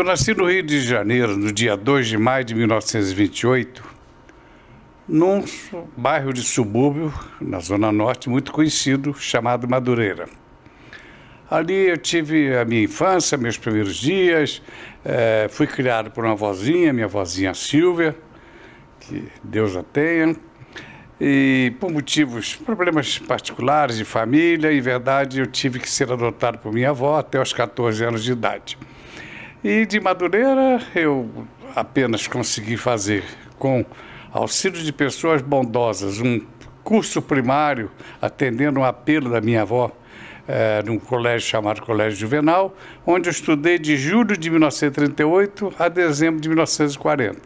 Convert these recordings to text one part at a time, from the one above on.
Eu nasci no Rio de Janeiro no dia 2 de maio de 1928, num bairro de subúrbio, na Zona Norte, muito conhecido, chamado Madureira. Ali eu tive a minha infância, meus primeiros dias, é, fui criado por uma vozinha, minha vozinha Silvia, que Deus a tenha, e por motivos, problemas particulares de família, em verdade eu tive que ser adotado por minha avó até os 14 anos de idade. E de Madureira eu apenas consegui fazer com auxílio de pessoas bondosas um curso primário atendendo um apelo da minha avó é, num colégio chamado Colégio Juvenal, onde eu estudei de julho de 1938 a dezembro de 1940.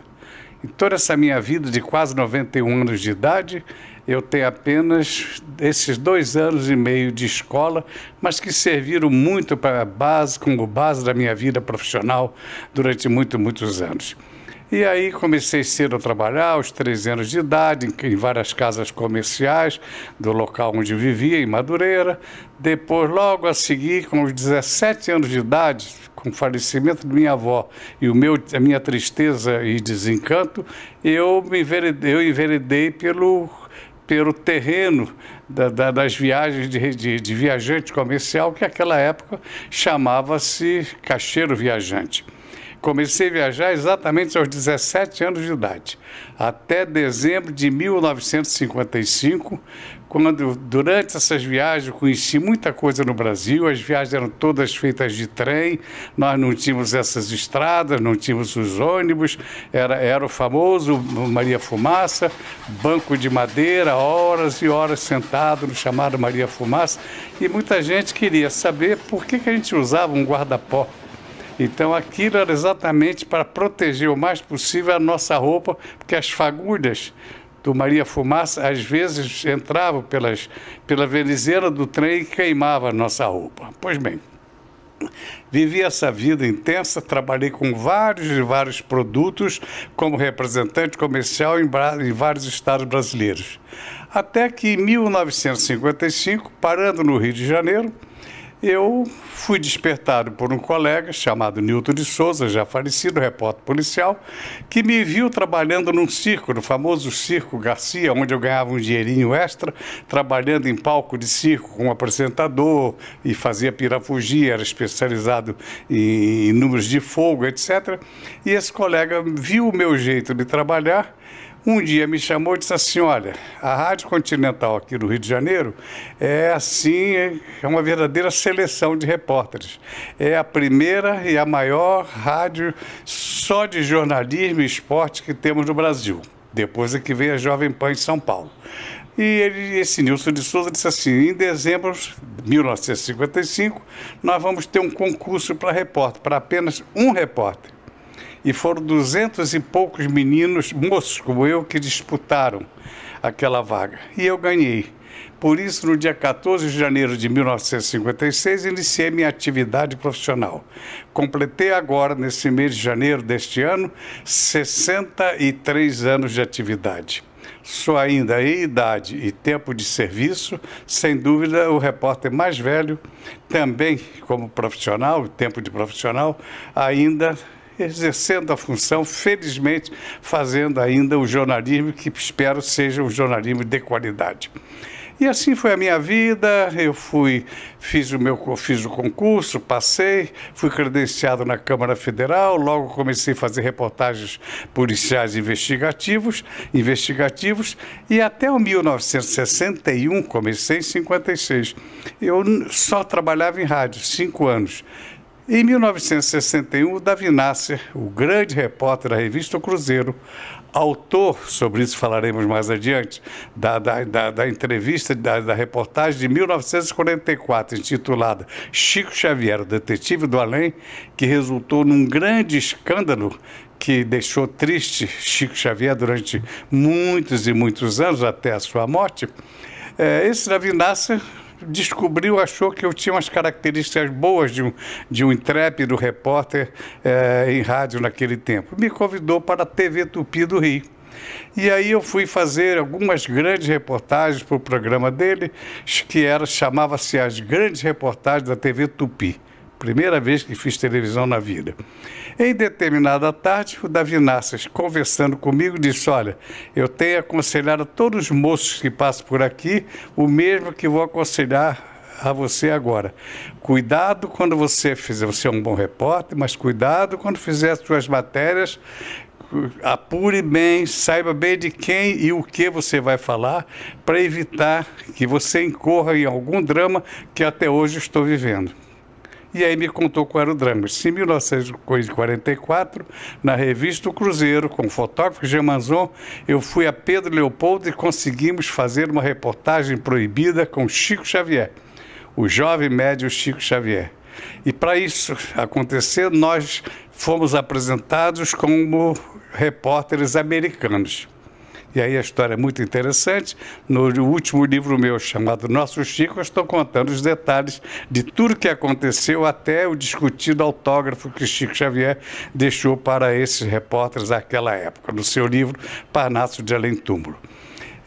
Em toda essa minha vida de quase 91 anos de idade, eu tenho apenas esses dois anos e meio de escola, mas que serviram muito para base, como base da minha vida profissional durante muitos, muitos anos. E aí comecei cedo a trabalhar, aos 13 anos de idade, em, várias casas comerciais do local onde vivia, em Madureira. Depois, logo a seguir, com os 17 anos de idade, com o falecimento de minha avó e o meu, a minha tristeza e desencanto, eu me enveredei, eu enveredei pelo pelo terreno da, da, das viagens de, de, de, viajante comercial, que naquela época chamava-se cacheiro viajante. Comecei a viajar exatamente aos 17 anos de idade, até dezembro de 1955, quando durante essas viagens conheci muita coisa no Brasil, as viagens eram todas feitas de trem, nós não tínhamos essas estradas, não tínhamos os ônibus, era, era o famoso Maria Fumaça, banco de madeira, horas e horas sentado no chamado Maria Fumaça, e muita gente queria saber por que, que a gente usava um guarda-pó. Então aquilo era exatamente para proteger o mais possível a nossa roupa, porque as fagulhas do Maria Fumaça, às vezes entravam pelas, pela venezeira do trem e queimava a nossa roupa. Pois bem, vivi essa vida intensa, trabalhei com vários e vários produtos como representante comercial em, em vários estados brasileiros. Até que em 1955, parando no Rio de Janeiro, eu fui despertado por um colega chamado Nilton de Souza, já falecido, repórter policial, que me viu trabalhando num circo, no famoso Circo Garcia, onde eu ganhava um dinheirinho extra, trabalhando em palco de circo com apresentador e fazia pirafugia, era especializado em números de fogo, etc. E esse colega viu o meu jeito de trabalhar um dia me chamou e disse assim: Olha, a Rádio Continental aqui no Rio de Janeiro é assim, é uma verdadeira seleção de repórteres. É a primeira e a maior rádio só de jornalismo e esporte que temos no Brasil. Depois é que veio a Jovem Pan em São Paulo. E ele, esse Nilson de Souza disse assim: em dezembro de 1955, nós vamos ter um concurso para repórter, para apenas um repórter e foram duzentos e poucos meninos, moços como eu, que disputaram aquela vaga. E eu ganhei. Por isso, no dia 14 de janeiro de 1956, iniciei minha atividade profissional. Completei agora, nesse mês de janeiro deste ano, 63 anos de atividade. Sou ainda em idade e tempo de serviço, sem dúvida, o repórter mais velho, também como profissional, tempo de profissional, ainda exercendo a função, felizmente fazendo ainda o jornalismo que espero seja um jornalismo de qualidade. E assim foi a minha vida. Eu fui, fiz o meu, fiz o concurso, passei, fui credenciado na Câmara Federal. Logo comecei a fazer reportagens policiais investigativos, investigativos. E até o 1961 comecei em 56. Eu só trabalhava em rádio, cinco anos. Em 1961, o Davi Nasser, o grande repórter da revista o Cruzeiro, autor, sobre isso falaremos mais adiante, da, da, da, da entrevista, da, da, reportagem de 1944, intitulada Chico Xavier, o detetive do além, que resultou num grande escândalo que deixou triste Chico Xavier durante muitos e muitos anos, até a sua morte. É, esse Davi Nasser descobriu, achou que eu tinha umas características boas de um, de um intrépido repórter é, em rádio naquele tempo. Me convidou para a TV Tupi do Rio. E aí eu fui fazer algumas grandes reportagens para o programa dele, que era chamava-se as grandes reportagens da TV Tupi primeira vez que fiz televisão na vida. Em determinada tarde, o Davi Nassas, conversando comigo, disse: Olha, eu tenho aconselhado a todos os moços que passam por aqui o mesmo que vou aconselhar a você agora. Cuidado quando você fizer, você é um bom repórter, mas cuidado quando fizer as suas matérias, apure bem, saiba bem de quem e o que você vai falar, para evitar que você incorra em algum drama que até hoje estou vivendo. E aí me contou qual era o drama. Em 1944, na revista O Cruzeiro, com o fotógrafo Gemanzon, eu fui a Pedro Leopoldo e conseguimos fazer uma reportagem proibida com Chico Xavier o jovem médio Chico Xavier. E para isso acontecer, nós fomos apresentados como repórteres americanos. E aí a história é muito interessante. No último livro meu, chamado Nosso Chico, eu estou contando os detalhes de tudo que aconteceu até o discutido autógrafo que Chico Xavier deixou para esses repórteres naquela época, no seu livro Parnaso de Além Túmulo.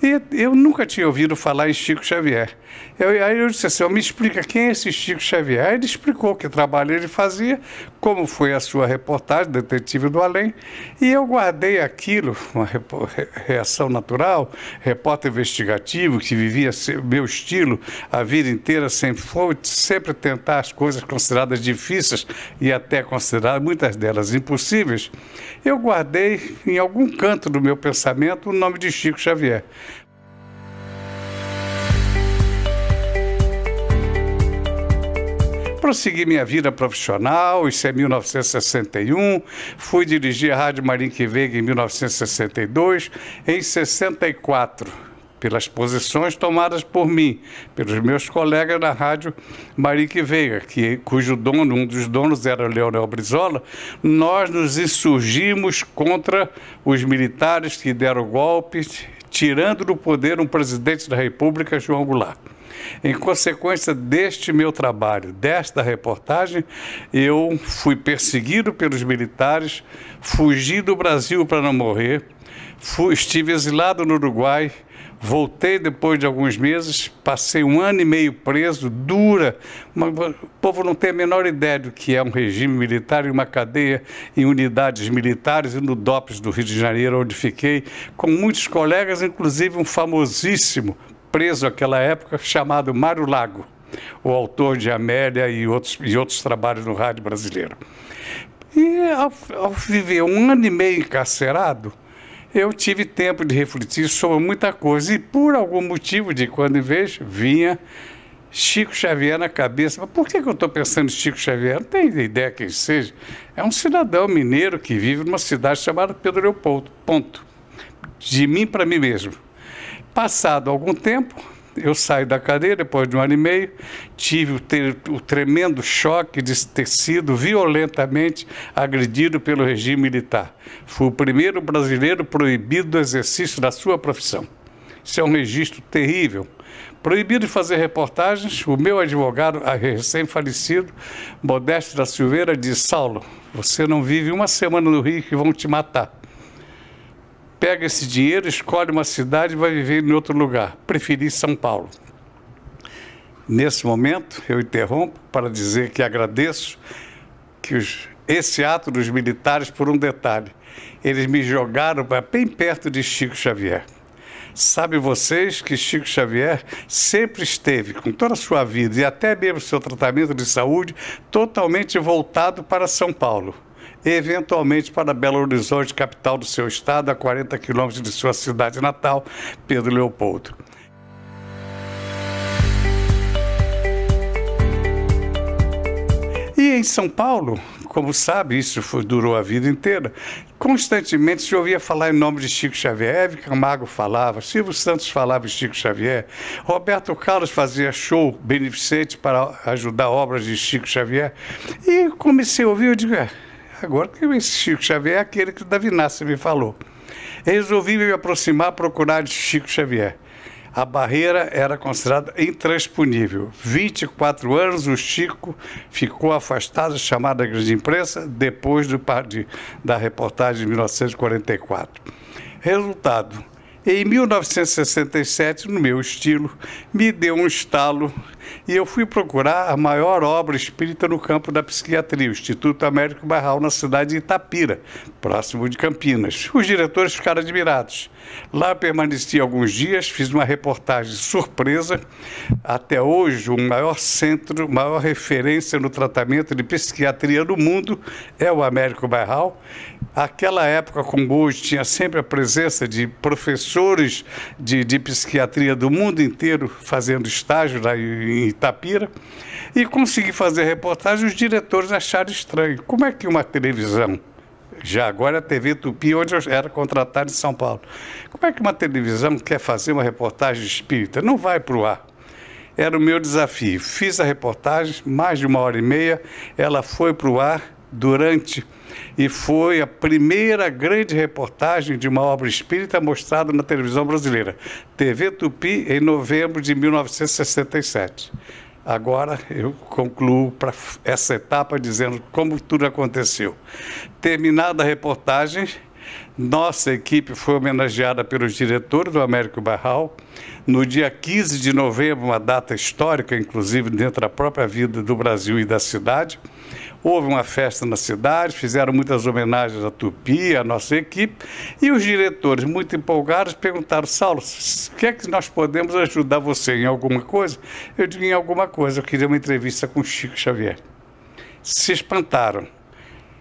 E eu nunca tinha ouvido falar em Chico Xavier. Eu, aí eu disse assim, me explica quem é esse Chico Xavier. Aí ele explicou que trabalho ele fazia, como foi a sua reportagem, Detetive do Além, e eu guardei aquilo, uma reação natural, repórter investigativo, que vivia meu estilo a vida inteira, sempre foi, sempre tentar as coisas consideradas difíceis e até consideradas, muitas delas, impossíveis. Eu guardei em algum canto do meu pensamento o nome de Chico Xavier. Prossegui minha vida profissional, isso é 1961, fui dirigir a Rádio Marinque Veiga em 1962, em 64 pelas posições tomadas por mim, pelos meus colegas da rádio Marique Veiga, que, cujo dono, um dos donos era Leonel Brizola, nós nos insurgimos contra os militares que deram golpe, tirando do poder um presidente da República, João Goulart. Em consequência deste meu trabalho, desta reportagem, eu fui perseguido pelos militares, fugi do Brasil para não morrer, fui, estive exilado no Uruguai, Voltei depois de alguns meses, passei um ano e meio preso, dura. o povo não tem a menor ideia do que é um regime militar e uma cadeia em unidades militares e no DOPS do Rio de Janeiro, onde fiquei com muitos colegas, inclusive um famosíssimo preso naquela época chamado Mário Lago, o autor de Amélia e outros, e outros trabalhos no rádio brasileiro. E ao, ao viver um ano e meio encarcerado, eu tive tempo de refletir sobre muita coisa e por algum motivo, de quando em vez, vinha Chico Xavier na cabeça. Mas por que, que eu estou pensando em Chico Xavier? Não tenho ideia quem seja. É um cidadão mineiro que vive numa cidade chamada Pedro Leopoldo. Ponto. De mim para mim mesmo. Passado algum tempo, eu saio da cadeia depois de um ano e meio, tive o, ter, o, tremendo choque de ter sido violentamente agredido pelo regime militar. Fui o primeiro brasileiro proibido do exercício da sua profissão. Isso é um registro terrível. Proibido de fazer reportagens, o meu advogado, recém-falecido, Modesto da Silveira, disse: Saulo, você não vive uma semana no Rio que vão te matar pega esse dinheiro, escolhe uma cidade e vai viver em outro lugar. Preferi São Paulo. Nesse momento, eu interrompo para dizer que agradeço que os, esse ato dos militares por um detalhe. Eles me jogaram bem perto de Chico Xavier. Sabe vocês que Chico Xavier sempre esteve, com toda a sua vida e até mesmo seu tratamento de saúde, totalmente voltado para São Paulo eventualmente para Belo Horizonte, capital do seu estado, a 40 quilômetros de sua cidade natal, Pedro Leopoldo. E em São Paulo, como sabe, isso foi, durou a vida inteira, constantemente se ouvia falar em nome de Chico Xavier. Eve Camargo falava, Silvio Santos falava em Chico Xavier, Roberto Carlos fazia show beneficente para ajudar obras de Chico Xavier. E comecei a ouvir, eu digo, é, Agora que esse Chico Xavier é aquele que o Davi Nassi me falou. Resolvi me aproximar, procurar de Chico Xavier. A barreira era considerada intransponível. 24 anos, o Chico ficou afastado, chamado à grande imprensa, depois do, de, da reportagem de 1944. Resultado: em 1967, no meu estilo, me deu um estalo e eu fui procurar a maior obra espírita no campo da psiquiatria, o Instituto Américo Barral, na cidade de Itapira, próximo de Campinas. Os diretores ficaram admirados. Lá permaneci alguns dias, fiz uma reportagem surpresa. Até hoje, o maior centro, maior referência no tratamento de psiquiatria do mundo é o Américo Barral. Aquela época, como hoje, tinha sempre a presença de professores de, de psiquiatria do mundo inteiro fazendo estágio lá em Itapira. E consegui fazer reportagem, os diretores acharam estranho. Como é que uma televisão já agora a TV Tupi, onde eu era contratado em São Paulo. Como é que uma televisão quer fazer uma reportagem espírita? Não vai para o ar. Era o meu desafio. Fiz a reportagem, mais de uma hora e meia, ela foi para o ar durante e foi a primeira grande reportagem de uma obra espírita mostrada na televisão brasileira. TV Tupi, em novembro de 1967. Agora eu concluo para essa etapa dizendo como tudo aconteceu. Terminada a reportagem, nossa equipe foi homenageada pelos diretores do Américo Barral. No dia 15 de novembro, uma data histórica, inclusive dentro da própria vida do Brasil e da cidade. Houve uma festa na cidade, fizeram muitas homenagens à Tupi, à nossa equipe, e os diretores, muito empolgados, perguntaram: Saulo, o que é que nós podemos ajudar você em alguma coisa? Eu digo: em alguma coisa, eu queria uma entrevista com Chico Xavier. Se espantaram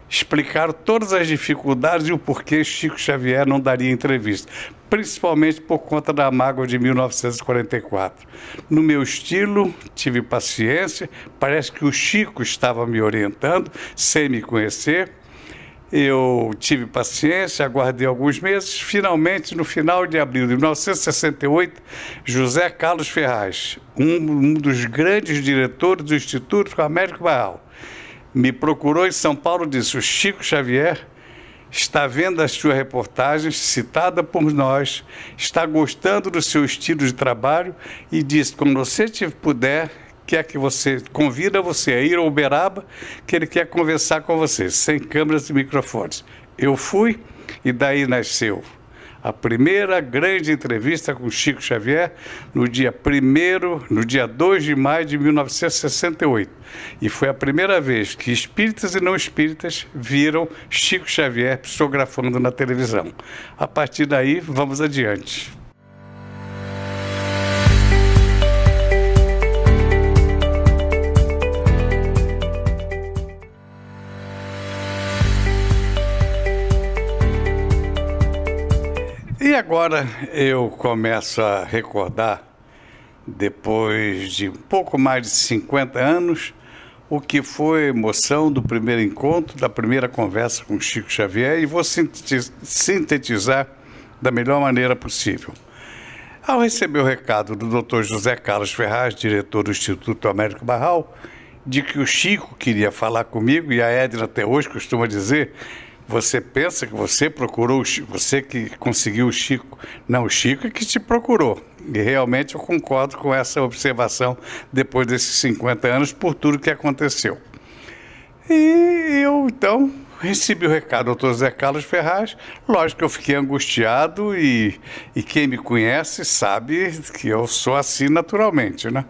explicaram todas as dificuldades e o porquê Chico Xavier não daria entrevista principalmente por conta da mágoa de 1944. No meu estilo, tive paciência, parece que o Chico estava me orientando, sem me conhecer. Eu tive paciência, aguardei alguns meses. Finalmente, no final de abril de 1968, José Carlos Ferraz, um, um dos grandes diretores do Instituto Américo Barral, me procurou em São Paulo e disse: O Chico Xavier está vendo a sua reportagem citada por nós, está gostando do seu estilo de trabalho e diz: quando você puder, quer que você convida você a ir ao Uberaba, que ele quer conversar com você, sem câmeras e microfones. Eu fui e daí nasceu a primeira grande entrevista com Chico Xavier no dia 1 no dia 2 de maio de 1968. E foi a primeira vez que espíritas e não espíritas viram Chico Xavier psicografando na televisão. A partir daí, vamos adiante. E agora eu começo a recordar, depois de pouco mais de 50 anos, o que foi a emoção do primeiro encontro, da primeira conversa com Chico Xavier, e vou sintetizar da melhor maneira possível. Ao receber o recado do Dr. José Carlos Ferraz, diretor do Instituto Américo Barral, de que o Chico queria falar comigo, e a Edna até hoje costuma dizer você pensa que você procurou, você que conseguiu o Chico. Não, o Chico é que te procurou. E realmente eu concordo com essa observação depois desses 50 anos, por tudo que aconteceu. E eu, então, recebi o recado do doutor Zé Carlos Ferraz. Lógico que eu fiquei angustiado e, e quem me conhece sabe que eu sou assim naturalmente, né?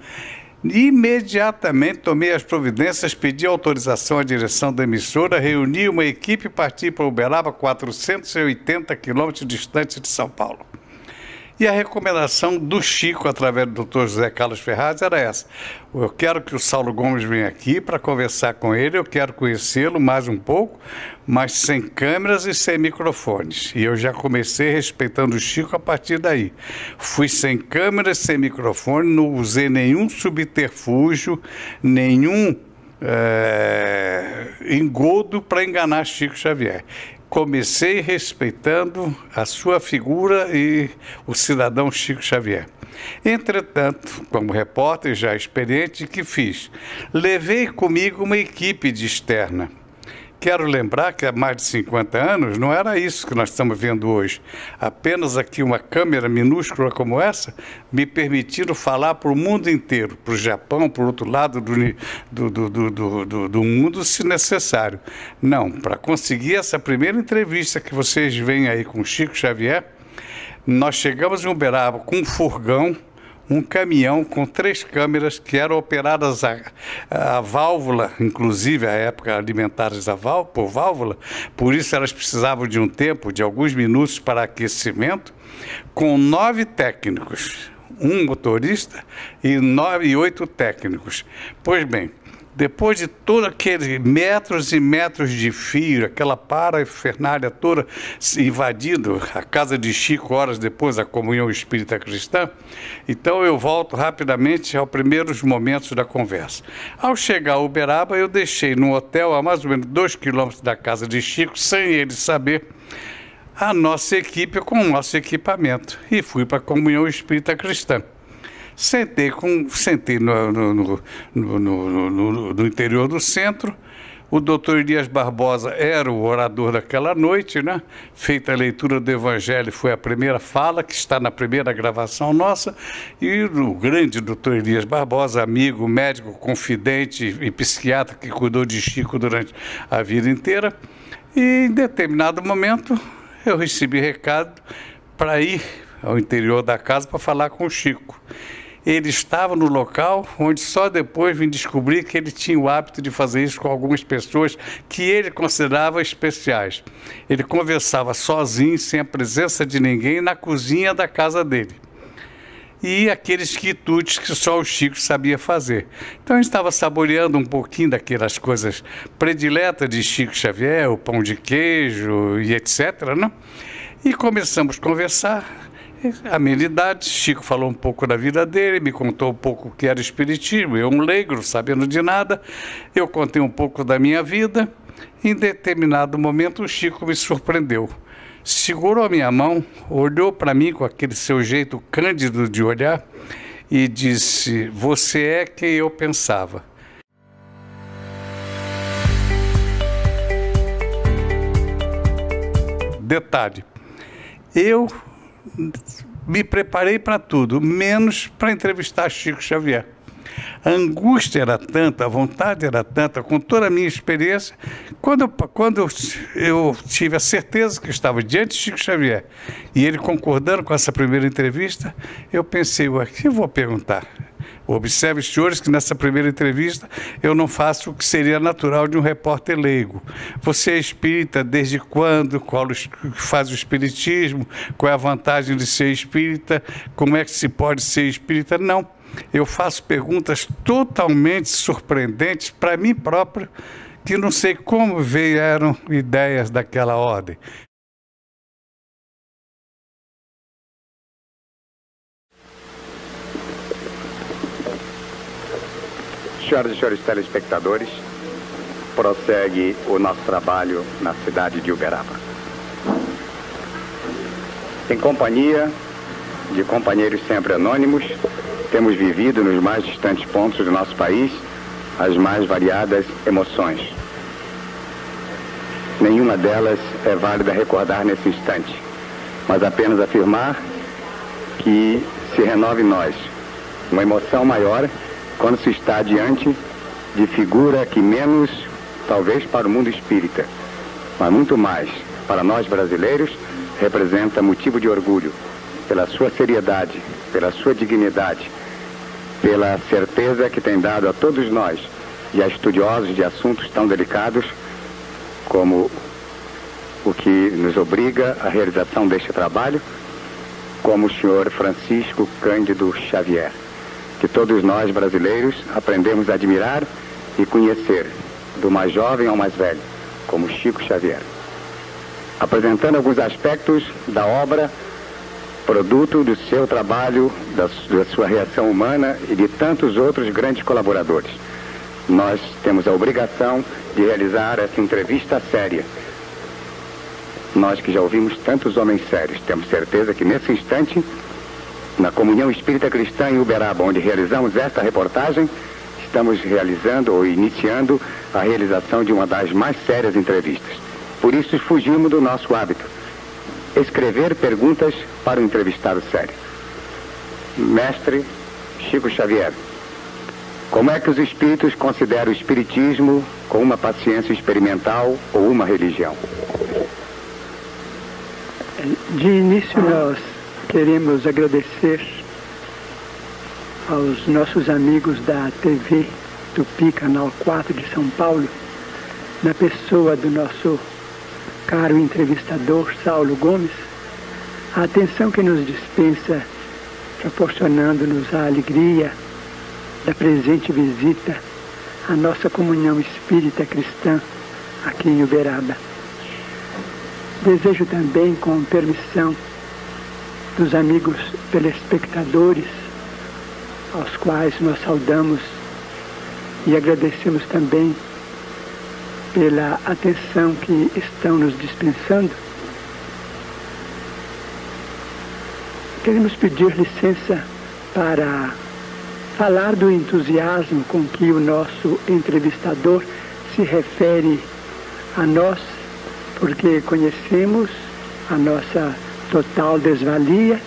Imediatamente tomei as providências, pedi autorização à direção da emissora, reuni uma equipe e parti para Uberaba, 480 quilômetros distante de São Paulo. E a recomendação do Chico, através do Dr. José Carlos Ferraz, era essa. Eu quero que o Saulo Gomes venha aqui para conversar com ele, eu quero conhecê-lo mais um pouco, mas sem câmeras e sem microfones. E eu já comecei respeitando o Chico a partir daí. Fui sem câmeras, sem microfone, não usei nenhum subterfúgio, nenhum é, engodo para enganar Chico Xavier comecei respeitando a sua figura e o cidadão Chico Xavier. Entretanto, como repórter já experiente, que fiz? Levei comigo uma equipe de externa Quero lembrar que há mais de 50 anos não era isso que nós estamos vendo hoje. Apenas aqui uma câmera minúscula como essa me permitiram falar para o mundo inteiro, para o Japão, para o outro lado do, do, do, do, do mundo, se necessário. Não, para conseguir essa primeira entrevista que vocês veem aí com Chico Xavier, nós chegamos em Uberaba com um furgão um caminhão com três câmeras que eram operadas a, a válvula, inclusive a época alimentadas a por válvula, por isso elas precisavam de um tempo, de alguns minutos para aquecimento, com nove técnicos, um motorista e nove e oito técnicos. Pois bem, depois de todos aqueles metros e metros de fio, aquela parafernália toda invadindo a casa de Chico horas depois da comunhão espírita cristã, então eu volto rapidamente aos primeiros momentos da conversa. Ao chegar a Uberaba, eu deixei num hotel a mais ou menos dois quilômetros da casa de Chico, sem ele saber, a nossa equipe com o nosso equipamento e fui para a comunhão espírita cristã. Sentei, com, sentei no, no, no, no, interior do centro. O doutor Elias Barbosa era o orador daquela noite, né? Feita a leitura do Evangelho, foi a primeira fala, que está na primeira gravação nossa. E o grande doutor Elias Barbosa, amigo, médico, confidente e psiquiatra que cuidou de Chico durante a vida inteira. E em determinado momento eu recebi recado para ir ao interior da casa para falar com o Chico ele estava no local onde só depois vim descobrir que ele tinha o hábito de fazer isso com algumas pessoas que ele considerava especiais. Ele conversava sozinho, sem a presença de ninguém, na cozinha da casa dele. E aqueles quitutes que só o Chico sabia fazer. Então estava saboreando um pouquinho daquelas coisas prediletas de Chico Xavier, o pão de queijo e etc. Não? E começamos a conversar amenidades. Chico falou um pouco da vida dele, me contou um pouco o que era espiritismo. Eu, um leigo, sabendo de nada, eu contei um pouco da minha vida. Em determinado momento, o Chico me surpreendeu. Segurou a minha mão, olhou para mim com aquele seu jeito cândido de olhar e disse: Você é quem eu pensava. Detalhe: eu me preparei para tudo, menos para entrevistar Chico Xavier. A angústia era tanta, a vontade era tanta, com toda a minha experiência. Quando, quando eu, eu tive a certeza que estava diante de Chico Xavier e ele concordando com essa primeira entrevista, eu pensei, o que eu vou perguntar? Observe, senhores, que nessa primeira entrevista eu não faço o que seria natural de um repórter leigo. Você é espírita desde quando? Qual faz o espiritismo? Qual é a vantagem de ser espírita? Como é que se pode ser espírita? Não. Eu faço perguntas totalmente surpreendentes para mim próprio, que não sei como vieram ideias daquela ordem. Senhoras e senhores telespectadores, prossegue o nosso trabalho na cidade de Uberaba. Em companhia de companheiros sempre anônimos, temos vivido nos mais distantes pontos do nosso país as mais variadas emoções. Nenhuma delas é válida recordar nesse instante, mas apenas afirmar que se renove em nós uma emoção maior quando se está diante de figura que menos, talvez para o mundo espírita, mas muito mais para nós brasileiros, representa motivo de orgulho pela sua seriedade, pela sua dignidade, pela certeza que tem dado a todos nós e a estudiosos de assuntos tão delicados como o que nos obriga à realização deste trabalho, como o senhor Francisco Cândido Xavier que todos nós brasileiros aprendemos a admirar e conhecer, do mais jovem ao mais velho, como Chico Xavier. Apresentando alguns aspectos da obra, produto do seu trabalho, da, sua reação humana e de tantos outros grandes colaboradores. Nós temos a obrigação de realizar essa entrevista séria. Nós que já ouvimos tantos homens sérios, temos certeza que nesse instante na Comunhão Espírita Cristã em Uberaba, onde realizamos esta reportagem, estamos realizando ou iniciando a realização de uma das mais sérias entrevistas. Por isso fugimos do nosso hábito. Escrever perguntas para o entrevistado sério. Mestre Chico Xavier, como é que os espíritos consideram o espiritismo como uma paciência experimental ou uma religião? De início nós queremos agradecer aos nossos amigos da TV Tupi, Canal 4 de São Paulo, na pessoa do nosso caro entrevistador Saulo Gomes, a atenção que nos dispensa, proporcionando-nos a alegria da presente visita à nossa comunhão espírita cristã aqui em Uberaba. Desejo também, com permissão dos amigos telespectadores, aos quais nós saudamos e agradecemos também pela atenção que estão nos dispensando. Queremos pedir licença para falar do entusiasmo com que o nosso entrevistador se refere a nós, porque conhecemos a nossa total desvalia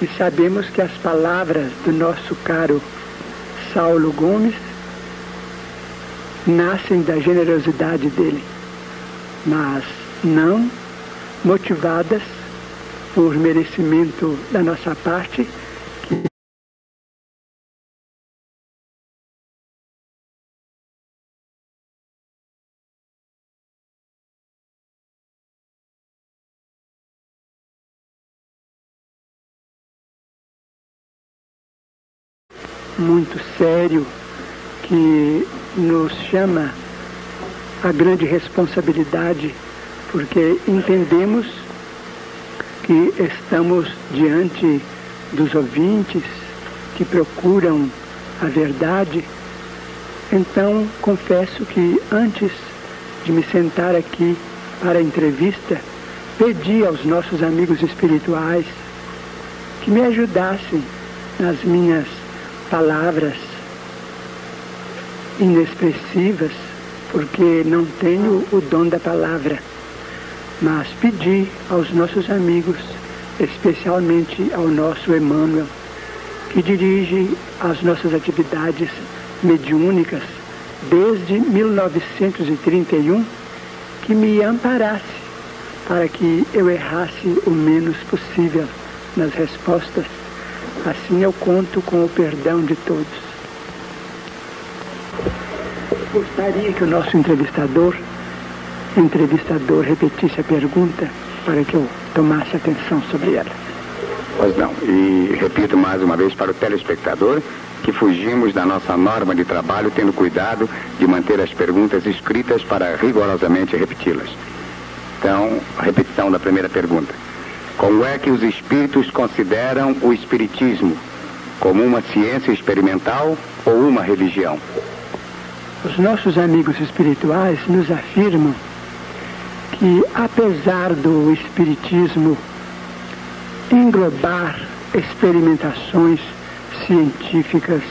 e sabemos que as palavras do nosso caro Saulo Gomes nascem da generosidade dele, mas não motivadas por merecimento da nossa parte, muito sério que nos chama a grande responsabilidade, porque entendemos que estamos diante dos ouvintes que procuram a verdade. Então, confesso que antes de me sentar aqui para a entrevista, pedi aos nossos amigos espirituais que me ajudassem nas minhas palavras inexpressivas, porque não tenho o dom da palavra, mas pedi aos nossos amigos, especialmente ao nosso Emmanuel, que dirige as nossas atividades mediúnicas desde 1931, que me amparasse para que eu errasse o menos possível nas respostas. Assim eu conto com o perdão de todos. Gostaria que o nosso entrevistador, entrevistador repetisse a pergunta para que eu tomasse atenção sobre ela. Pois não. E repito mais uma vez para o telespectador que fugimos da nossa norma de trabalho tendo cuidado de manter as perguntas escritas para rigorosamente repeti-las. Então, repetição da primeira pergunta. Como é que os espíritos consideram o espiritismo? Como uma ciência experimental ou uma religião? Os nossos amigos espirituais nos afirmam que, apesar do Espiritismo englobar experimentações científicas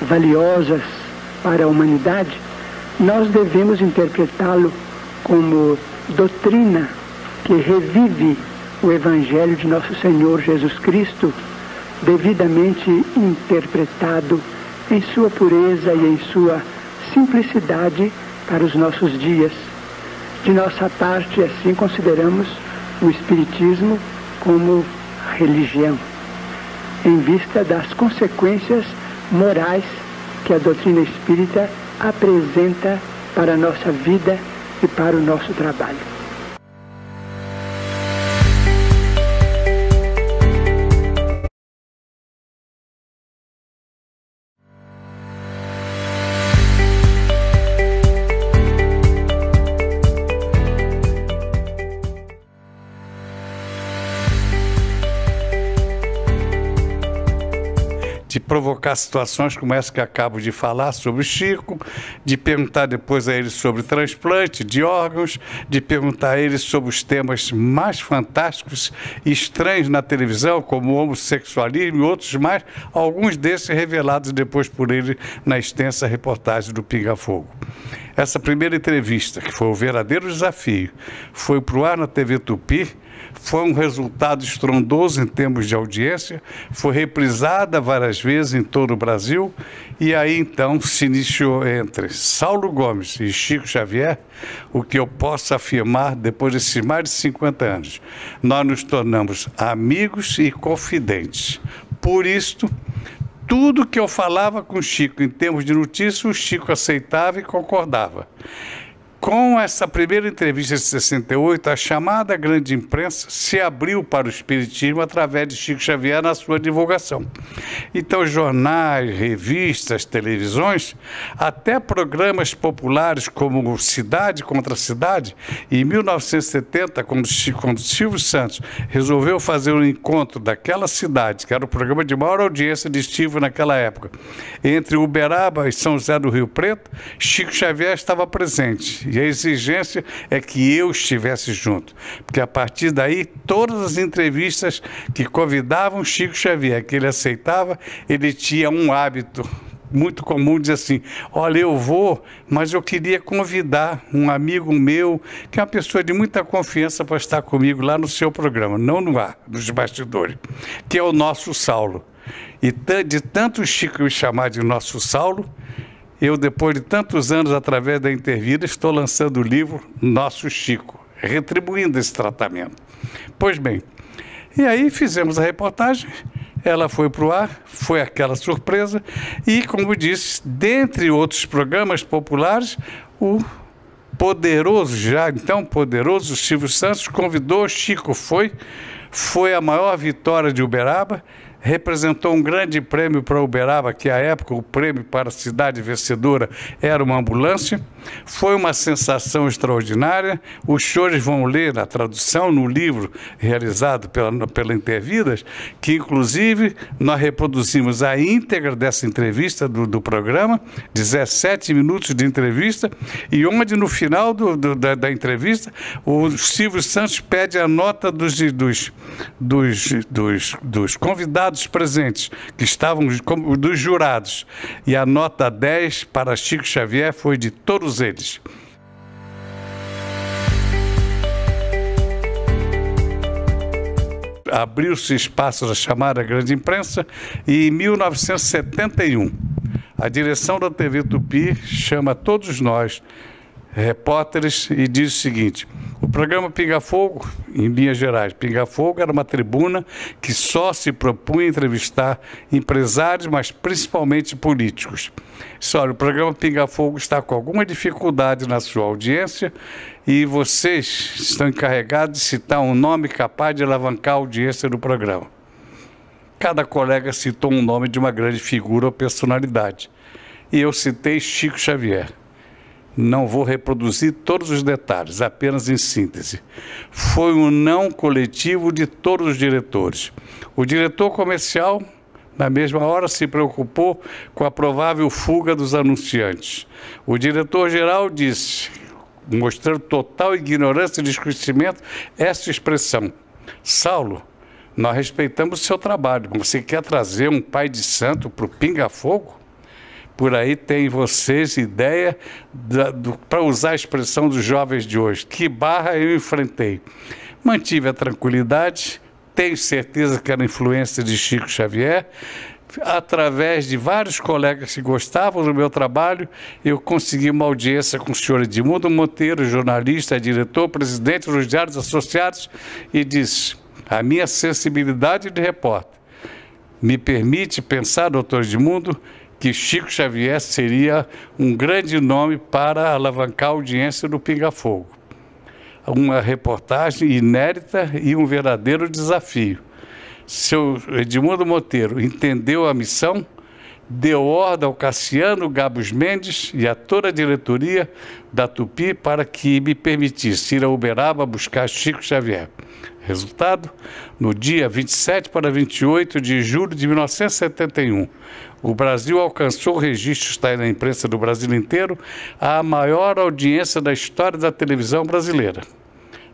valiosas para a humanidade, nós devemos interpretá-lo como doutrina que revive o Evangelho de nosso Senhor Jesus Cristo, devidamente interpretado em sua pureza e em sua simplicidade para os nossos dias. De nossa parte, assim consideramos o Espiritismo como religião, em vista das consequências morais que a doutrina espírita apresenta para a nossa vida e para o nosso trabalho. Provocar situações como essa que acabo de falar sobre o Chico, de perguntar depois a ele sobre transplante de órgãos, de perguntar a ele sobre os temas mais fantásticos e estranhos na televisão, como o homossexualismo e outros mais, alguns desses revelados depois por ele na extensa reportagem do Pinga Fogo. Essa primeira entrevista, que foi o verdadeiro desafio, foi para o ar na TV Tupi, foi um resultado estrondoso em termos de audiência, foi reprisada várias vezes em todo o Brasil, e aí então se iniciou entre Saulo Gomes e Chico Xavier o que eu posso afirmar depois desses mais de 50 anos. Nós nos tornamos amigos e confidentes. Por isto, tudo que eu falava com Chico em termos de notícia, o Chico aceitava e concordava. Com essa primeira entrevista de 68, a chamada grande imprensa se abriu para o Espiritismo através de Chico Xavier na sua divulgação. Então, jornais, revistas, televisões, até programas populares como Cidade contra Cidade, em 1970, quando, quando Silvio Santos resolveu fazer um encontro daquela cidade, que era o programa de maior audiência de Silvio naquela época, entre Uberaba e São José do Rio Preto, Chico Xavier estava presente e a exigência é que eu estivesse junto. Porque a partir daí, todas as entrevistas que convidavam Chico Xavier, que ele aceitava, ele tinha um hábito muito comum dizer assim: olha, eu vou, mas eu queria convidar um amigo meu, que é uma pessoa de muita confiança para estar comigo lá no seu programa, não no ar, nos bastidores, que é o nosso Saulo. E de tanto Chico me chamar de nosso Saulo, eu, depois de tantos anos, através da Intervida, estou lançando o livro Nosso Chico, retribuindo esse tratamento. Pois bem, e aí fizemos a reportagem, ela foi para o ar, foi aquela surpresa, e, como disse, dentre outros programas populares, o poderoso, já então poderoso Silvio Santos convidou, Chico foi, foi a maior vitória de Uberaba representou um grande prêmio para Uberaba, que à época o prêmio para a cidade vencedora era uma ambulância. Foi uma sensação extraordinária. Os senhores vão ler na tradução, no livro realizado pela, pela Intervidas, que inclusive nós reproduzimos a íntegra dessa entrevista do, do programa, 17 minutos de entrevista, e onde no final do, do, da, da, entrevista o Silvio Santos pede a nota dos, dos, dos, dos, dos convidados presentes, que estavam dos jurados, e a nota 10 para Chico Xavier foi de todos eles. Abriu-se espaço da chamada grande imprensa e em 1971 a direção da TV Tupi chama todos nós repórteres e diz o seguinte: o programa Pinga Fogo, em linhas gerais, Pinga Fogo era uma tribuna que só se propunha entrevistar empresários, mas principalmente políticos. Só, o programa Pinga Fogo está com alguma dificuldade na sua audiência e vocês estão encarregados de citar um nome capaz de alavancar a audiência do programa. Cada colega citou um nome de uma grande figura ou personalidade. E eu citei Chico Xavier. Não vou reproduzir todos os detalhes, apenas em síntese. Foi um não coletivo de todos os diretores. O diretor comercial, na mesma hora, se preocupou com a provável fuga dos anunciantes. O diretor-geral disse, mostrando total ignorância e desconhecimento, essa expressão: Saulo, nós respeitamos o seu trabalho, mas você quer trazer um pai de santo para o pinga-fogo? Por aí tem vocês ideia para usar a expressão dos jovens de hoje. Que barra eu enfrentei. Mantive a tranquilidade, tenho certeza que era influência de Chico Xavier. Através de vários colegas que gostavam do meu trabalho, eu consegui uma audiência com o senhor Edmundo Monteiro, jornalista, diretor, presidente dos Diários Associados, e disse: a minha sensibilidade de repórter me permite pensar, doutor Edmundo, que Chico Xavier seria um grande nome para alavancar a audiência do Pinga Fogo. Uma reportagem inédita e um verdadeiro desafio. Seu Edmundo Monteiro entendeu a missão, deu ordem ao Cassiano Gabos Mendes e a toda a diretoria da Tupi para que me permitisse ir a Uberaba buscar Chico Xavier. Resultado: no dia 27 para 28 de julho de 1971, o Brasil alcançou o registro, está aí na imprensa do Brasil inteiro, a maior audiência da história da televisão brasileira.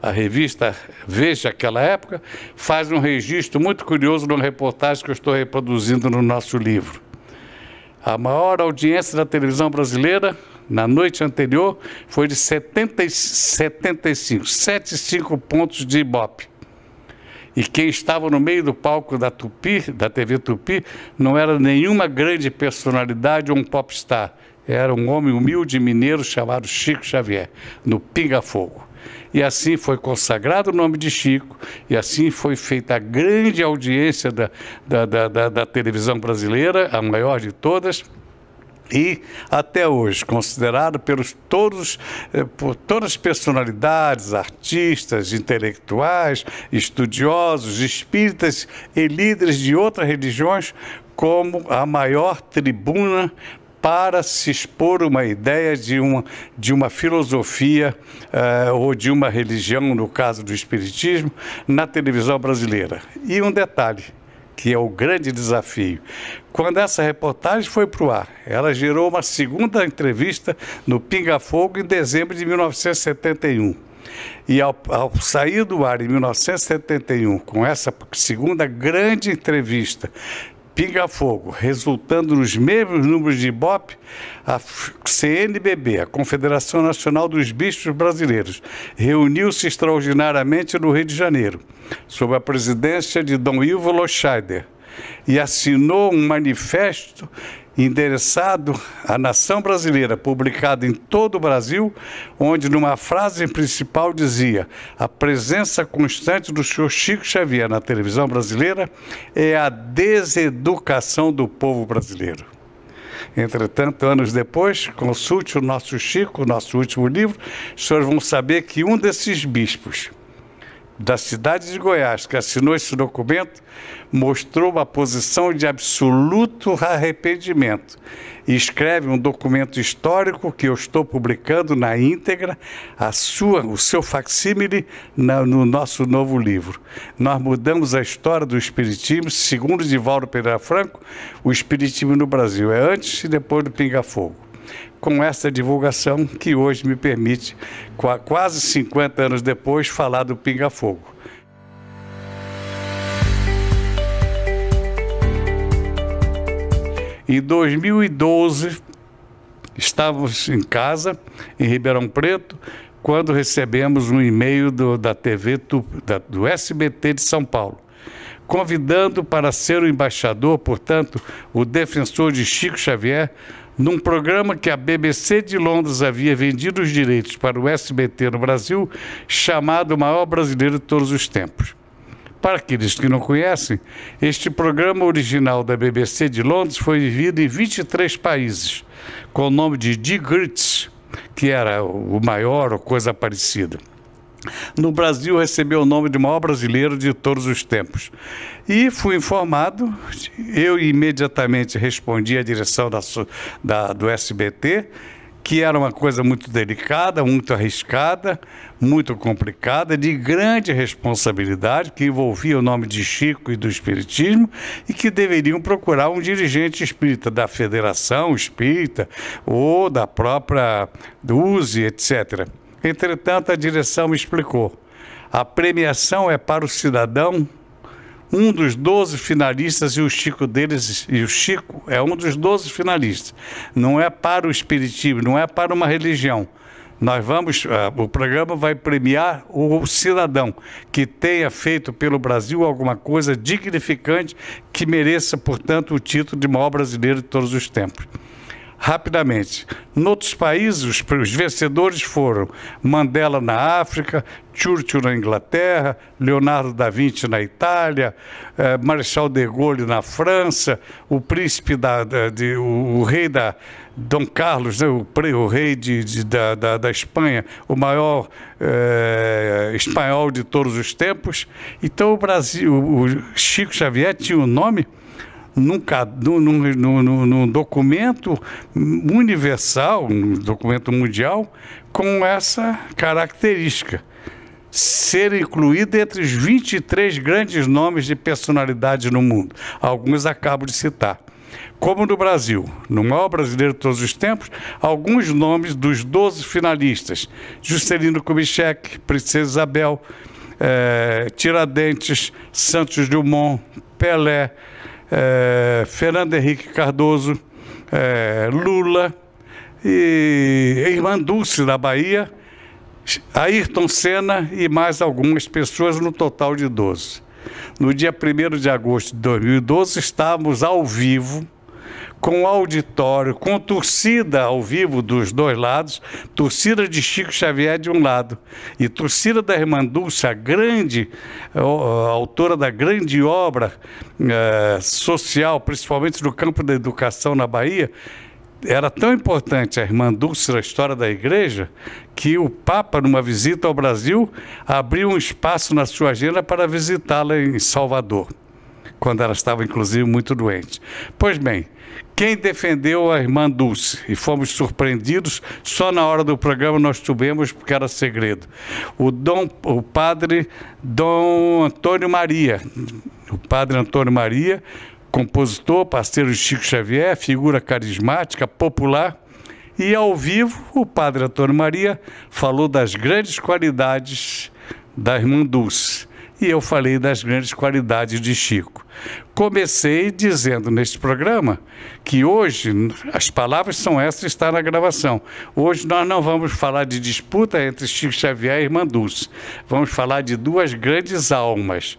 A revista Veja, aquela época, faz um registro muito curioso numa reportagem que eu estou reproduzindo no nosso livro. A maior audiência da televisão brasileira na noite anterior foi de 70, 75, 75 pontos de Ibope. E quem estava no meio do palco da Tupi, da TV Tupi, não era nenhuma grande personalidade ou um popstar. Era um homem humilde mineiro chamado Chico Xavier, no Pinga Fogo. E assim foi consagrado o nome de Chico, e assim foi feita a grande audiência da, da, da, da, da televisão brasileira, a maior de todas e até hoje considerado pelos todos eh, por todas as personalidades, artistas, intelectuais, estudiosos, espíritas e líderes de outras religiões como a maior tribuna para se expor uma ideia de uma, de uma filosofia uh, ou de uma religião, no caso do Espiritismo, na televisão brasileira. E um detalhe, que é o grande desafio. Quando essa reportagem foi para o ar, ela gerou uma segunda entrevista no Pinga Fogo em dezembro de 1971. E ao, ao, sair do ar em 1971, com essa segunda grande entrevista, Pinga Fogo, resultando nos mesmos números de Ibope, a CNBB, a Confederação Nacional dos Bispos Brasileiros, reuniu-se extraordinariamente no Rio de Janeiro, sob a presidência de Dom Ivo Loscheider, e assinou um manifesto endereçado à nação brasileira, publicado em todo o Brasil, onde numa frase principal dizia: "A presença constante do senhor Chico Xavier na televisão brasileira é a deseducação do povo brasileiro". Entretanto, anos depois, consulte o nosso Chico, o nosso último livro, os senhores vão saber que um desses bispos, da cidade de Goiás, que assinou esse documento, mostrou uma posição de absoluto arrependimento e escreve um documento histórico que eu estou publicando na íntegra, a sua, o seu facsímile no nosso novo livro. Nós mudamos a história do Espiritismo, segundo Divaldo Pereira Franco, o Espiritismo no Brasil. É antes e depois do Pinga Fogo com essa divulgação que hoje me permite, quase 50 anos depois, falar do Pinga Fogo. Em 2012, estávamos em casa, em Ribeirão Preto, quando recebemos um e-mail do, da TV da, do SBT de São Paulo, convidando para ser o embaixador, portanto, o defensor de Chico Xavier, num programa que a BBC de Londres havia vendido os direitos para o SBT no Brasil, chamado O Maior Brasileiro de Todos os Tempos. Para aqueles que não conhecem, este programa original da BBC de Londres foi vivido em 23 países, com o nome de Die Grits, que era o maior ou coisa parecida. No Brasil recebeu o nome de maior brasileiro de todos os tempos. E fui informado, eu imediatamente respondi à direção da, da, do SBT, que era uma coisa muito delicada, muito arriscada, muito complicada, de grande responsabilidade, que envolvia o nome de Chico e do Espiritismo, e que deveriam procurar um dirigente espírita da Federação Espírita ou da própria USE, etc. Entretanto, a direção me explicou. A premiação é para o cidadão, um dos 12 finalistas e o Chico deles, e o Chico é um dos 12 finalistas. Não é para o espiritismo, não é para uma religião. Nós vamos, uh, o programa vai premiar o cidadão que tenha feito pelo Brasil alguma coisa dignificante que mereça, portanto, o título de maior brasileiro de todos os tempos rapidamente. Noutros países, os, vencedores foram Mandela na África, Churchill na Inglaterra, Leonardo da Vinci na Itália, eh, Marechal de Gaulle na França, o príncipe da, da de, o, o, rei da Dom Carlos, né, o, o, rei de, de, da, da, da, Espanha, o maior eh, espanhol de todos os tempos. Então o Brasil, o Chico Xavier tinha o um nome num, num, num, num documento universal, um documento mundial, com essa característica ser incluído entre os 23 grandes nomes de personalidade no mundo. Alguns acabo de citar. Como no Brasil, no maior brasileiro de todos os tempos, alguns nomes dos 12 finalistas: Juscelino Kubitschek, Princesa Isabel, eh, Tiradentes, Santos Dumont, Pelé, é, Fernando Henrique Cardoso, é, Lula, e Irmã Dulce da Bahia, Ayrton Senna e mais algumas pessoas, no total de 12. No dia 1 de agosto de 2012, estávamos ao vivo com auditório, com torcida ao vivo dos dois lados, torcida de Chico Xavier de um lado e torcida da Irmã Dulce, a grande a autora da grande obra eh, social, principalmente no campo da educação na Bahia, era tão importante a irmã Dulce na história da igreja que o Papa, numa visita ao Brasil, abriu um espaço na sua agenda para visitá-la em Salvador, quando ela estava, inclusive, muito doente. Pois bem, quem defendeu a irmã Dulce e fomos surpreendidos, só na hora do programa nós soubemos porque era segredo. O, dom, o padre Dom Antônio Maria, o padre Antônio Maria, compositor, parceiro de Chico Xavier, figura carismática, popular. E ao vivo, o padre Antônio Maria falou das grandes qualidades da irmã Dulce. E eu falei das grandes qualidades de Chico. Comecei dizendo neste programa que hoje, as palavras são essas, está na gravação. Hoje nós não vamos falar de disputa entre Chico Xavier e Irmã Dulce. Vamos falar de duas grandes almas.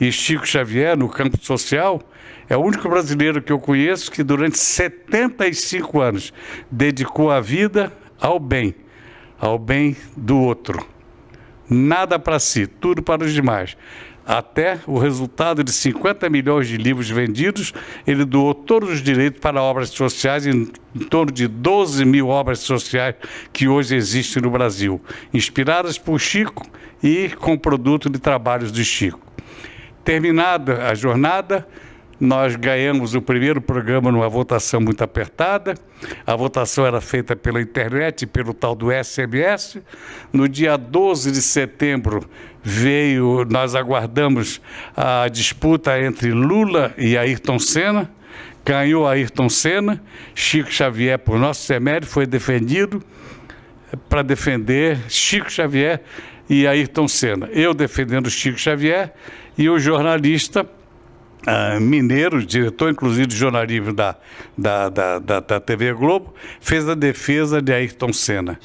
E Chico Xavier, no campo social, é o único brasileiro que eu conheço que durante 75 anos dedicou a vida ao bem, ao bem do outro. Nada para si, tudo para os demais. Até o resultado de 50 milhões de livros vendidos, ele doou todos os direitos para obras sociais, em, em torno de 12 mil obras sociais que hoje existem no Brasil, inspiradas por Chico e com produto de trabalhos de Chico. Terminada a jornada, nós ganhamos o primeiro programa numa votação muito apertada. A votação era feita pela internet, pelo tal do SMS. No dia 12 de setembro veio, nós aguardamos a disputa entre Lula e Ayrton Senna. Ganhou Ayrton Senna. Chico Xavier, por nosso remédio, foi defendido para defender Chico Xavier e Ayrton Senna. Eu defendendo Chico Xavier e o jornalista Uh, mineiro, diretor inclusive de jornalismo da, da, da, da, da TV Globo, fez a defesa de Ayrton Senna.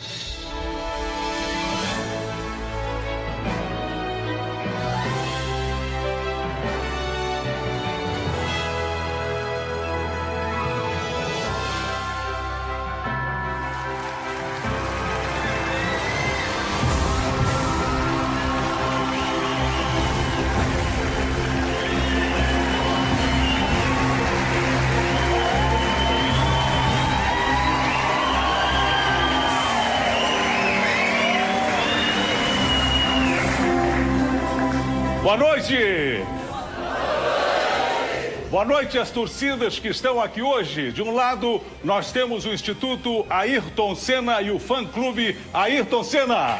Noite às torcidas que estão aqui hoje. De um lado, nós temos o Instituto Ayrton Senna e o fã-clube Ayrton Senna.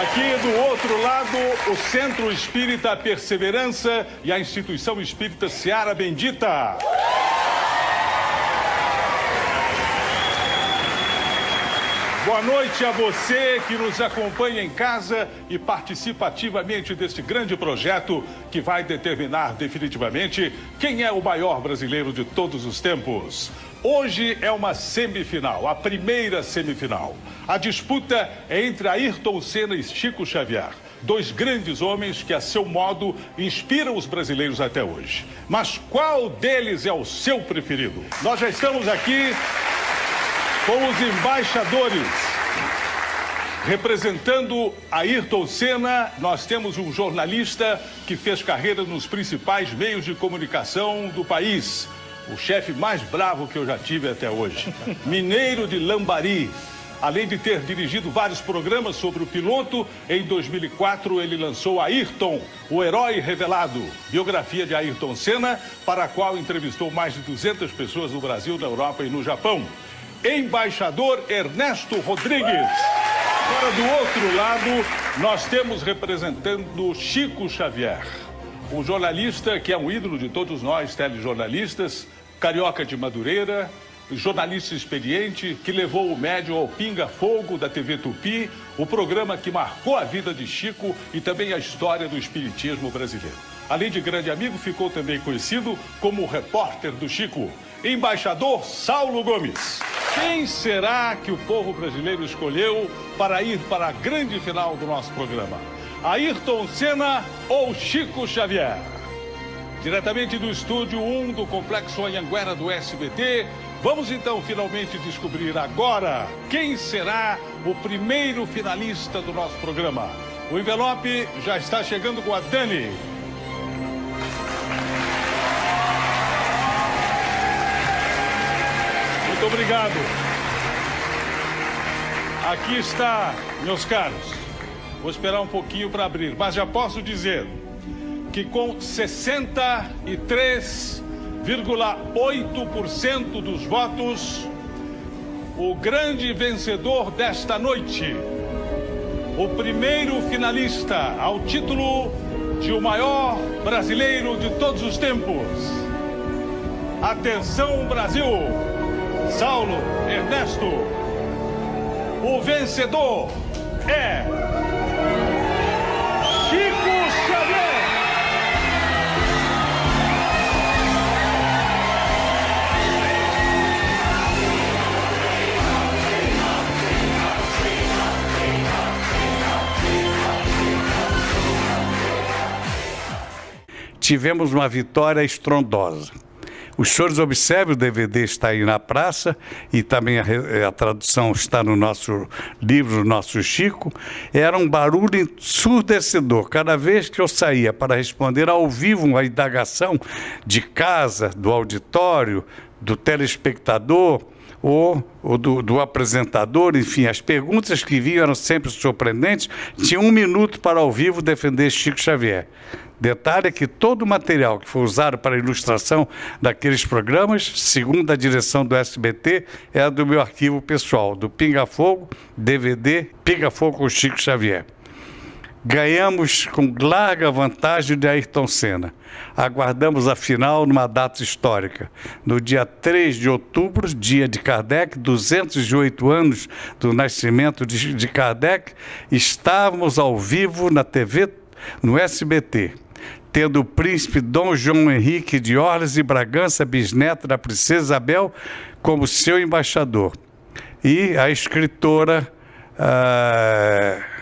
Aqui do outro lado, o Centro Espírita Perseverança e a Instituição Espírita Seara Bendita. Boa noite a você que nos acompanha em casa e participa ativamente deste grande projeto que vai determinar definitivamente quem é o maior brasileiro de todos os tempos. Hoje é uma semifinal, a primeira semifinal. A disputa é entre Ayrton Senna e Chico Xavier. Dois grandes homens que, a seu modo, inspiram os brasileiros até hoje. Mas qual deles é o seu preferido? Nós já estamos aqui com os embaixadores. Representando Ayrton Senna, nós temos um jornalista que fez carreira nos principais meios de comunicação do país. O chefe mais bravo que eu já tive até hoje. Mineiro de Lambari. Além de ter dirigido vários programas sobre o piloto, em 2004 ele lançou Ayrton, o herói revelado, biografia de Ayrton Senna, para a qual entrevistou mais de 200 pessoas no Brasil, na Europa e no Japão embaixador Ernesto Rodrigues. Agora, do outro lado, nós temos representando Chico Xavier, um jornalista que é um ídolo de todos nós, telejornalistas, carioca de Madureira, jornalista experiente que levou o médio ao Pinga Fogo da TV Tupi, o programa que marcou a vida de Chico e também a história do espiritismo brasileiro. Além de grande amigo, ficou também conhecido como repórter do Chico, embaixador Saulo Gomes. Quem será que o povo brasileiro escolheu para ir para a grande final do nosso programa? Ayrton Senna ou Chico Xavier? diretamente do estúdio 1 do Complexo Anhanguera do SBT. Vamos então finalmente descobrir agora quem será o primeiro finalista do nosso programa. O envelope já está chegando com a Dani. Muito obrigado. Aqui está, meus caros. Vou esperar um pouquinho para abrir, mas já posso dizer que com 63,8% dos votos, o grande vencedor desta noite, o primeiro finalista ao título de o maior brasileiro de todos os tempos. Atenção, Brasil! Saulo Ernesto, o vencedor é. tivemos uma vitória estrondosa. Os senhores observem, o DVD está aí na praça e também a, a, tradução está no nosso livro, no nosso Chico. Era um barulho ensurdecedor. Cada vez que eu saía para responder ao vivo uma indagação de casa, do auditório, do telespectador, ou, ou do, do, apresentador, enfim, as perguntas que vinham eram sempre surpreendentes. Tinha um minuto para ao vivo defender Chico Xavier. Detalhe é que todo o material que foi usado para a ilustração daqueles programas, segundo a direção do SBT, é do meu arquivo pessoal, do Pinga Fogo, DVD Pinga Fogo com Chico Xavier. Ganhamos com larga vantagem de Ayrton Senna. Aguardamos a final numa data histórica. No dia 3 de outubro, dia de Kardec, 208 anos do nascimento de, de Kardec, estávamos ao vivo na TV, no SBT tendo o príncipe Dom João Henrique de Orleans e Bragança, bisneto da princesa Isabel, como seu embaixador. E a escritora. Uh,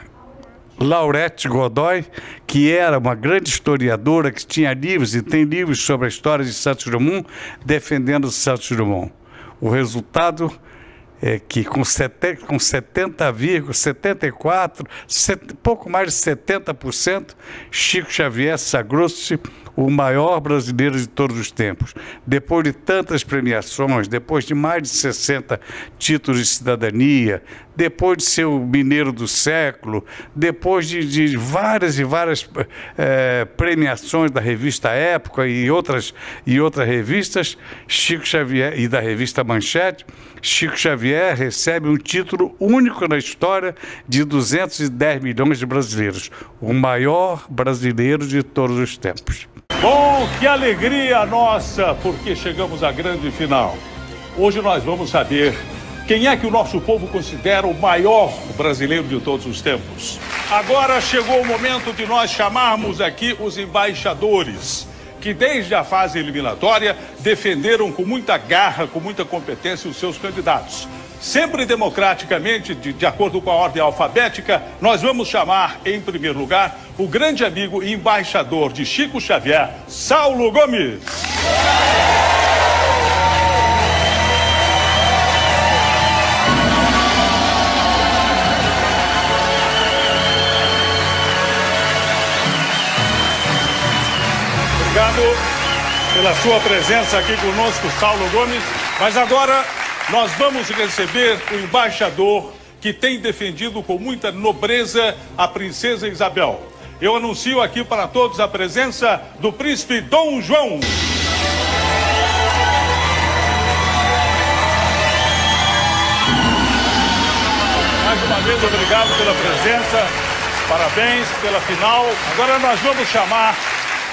Laurette Godoy, que era uma grande historiadora, que tinha livros e tem livros sobre a história de Santos Dumont, defendendo Santos Dumont. O resultado é que com 70, com 70,74, pouco mais de 70%, Chico Xavier sagrou-se o maior brasileiro de todos os tempos. Depois de tantas premiações, depois de mais de 60 títulos de cidadania, depois de ser o mineiro do século, depois de, de várias e várias é, premiações da revista Época e outras, e outras revistas, Chico Xavier e da revista Manchete, Chico Xavier recebe um título único na história de 210 milhões de brasileiros, o maior brasileiro de todos os tempos. Bom, que alegria nossa, porque chegamos à grande final. Hoje nós vamos saber quem é que o nosso povo considera o maior brasileiro de todos os tempos. Agora chegou o momento de nós chamarmos aqui os embaixadores, que desde a fase eliminatória defenderam com muita garra, com muita competência os seus candidatos sempre democraticamente, de, de, acordo com a ordem alfabética, nós vamos chamar, em primeiro lugar, o grande amigo e embaixador de Chico Xavier, Saulo Gomes. Obrigado pela sua presença aqui conosco, Saulo Gomes. Mas agora nós vamos receber o embaixador que tem defendido com muita nobreza a princesa Isabel. Eu anuncio aqui para todos a presença do príncipe Dom João. Mais uma vez, obrigado pela presença, parabéns pela final. Agora nós vamos chamar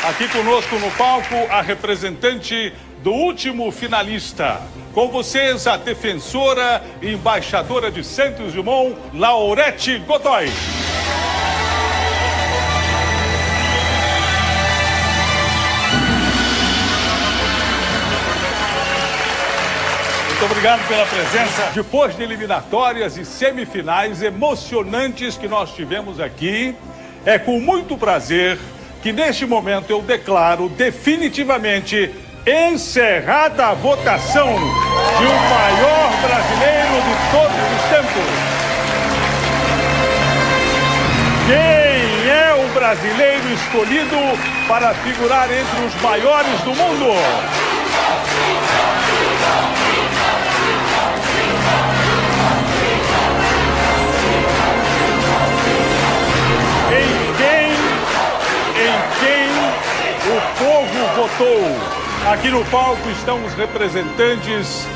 aqui conosco no palco a representante do último finalista. Com vocês, a defensora e embaixadora de Santos Dumont, Laurete Godoy. Muito obrigado pela presença. Depois de eliminatórias e semifinais emocionantes que nós tivemos aqui, é com muito prazer que neste momento eu declaro definitivamente encerrada a votação de o maior brasileiro de todos os tempos. Quem é o brasileiro escolhido para figurar entre os maiores do mundo? Votou? Aqui no palco estão os representantes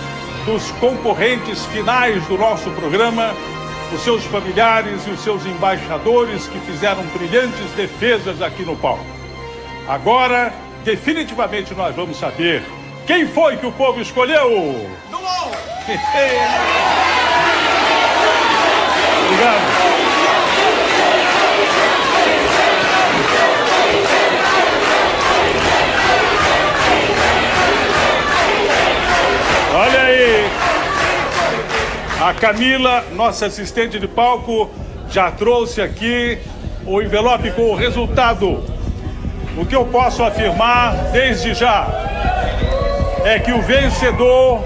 dos concorrentes finais do nosso programa, os seus familiares e os seus embaixadores que fizeram brilhantes defesas aqui no palco. Agora, definitivamente nós vamos saber quem foi que o povo escolheu. Obrigado. Olha aí. A Camila, nossa assistente de palco, já trouxe aqui o envelope com o resultado. O que eu posso afirmar desde já é que o vencedor,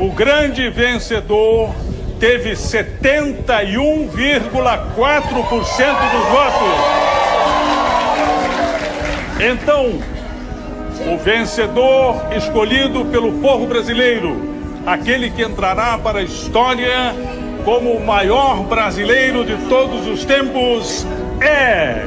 o grande vencedor, teve 71,4% dos votos. Então, o vencedor escolhido pelo povo brasileiro, aquele que entrará para a história como o maior brasileiro de todos os tempos, é.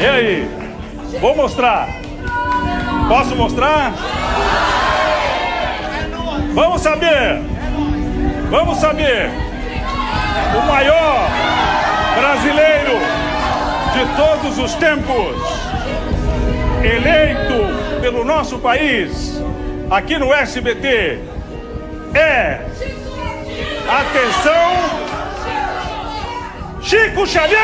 E aí? Vou mostrar. Posso mostrar? Vamos saber. Vamos saber. O maior brasileiro de todos os tempos, eleito pelo nosso país, aqui no SBT, é. Atenção! Chico Xavier!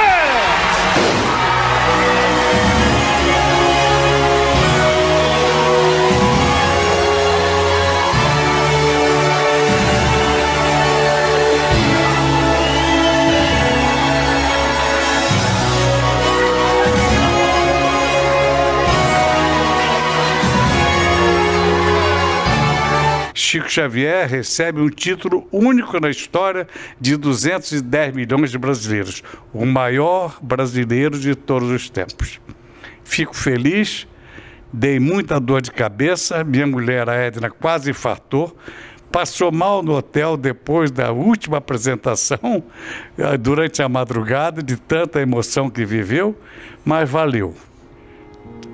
Chico Xavier recebe um título único na história de 210 milhões de brasileiros, o maior brasileiro de todos os tempos. Fico feliz, dei muita dor de cabeça, minha mulher, a Edna, quase infartou, passou mal no hotel depois da última apresentação, eh, durante a madrugada, de tanta emoção que viveu, mas valeu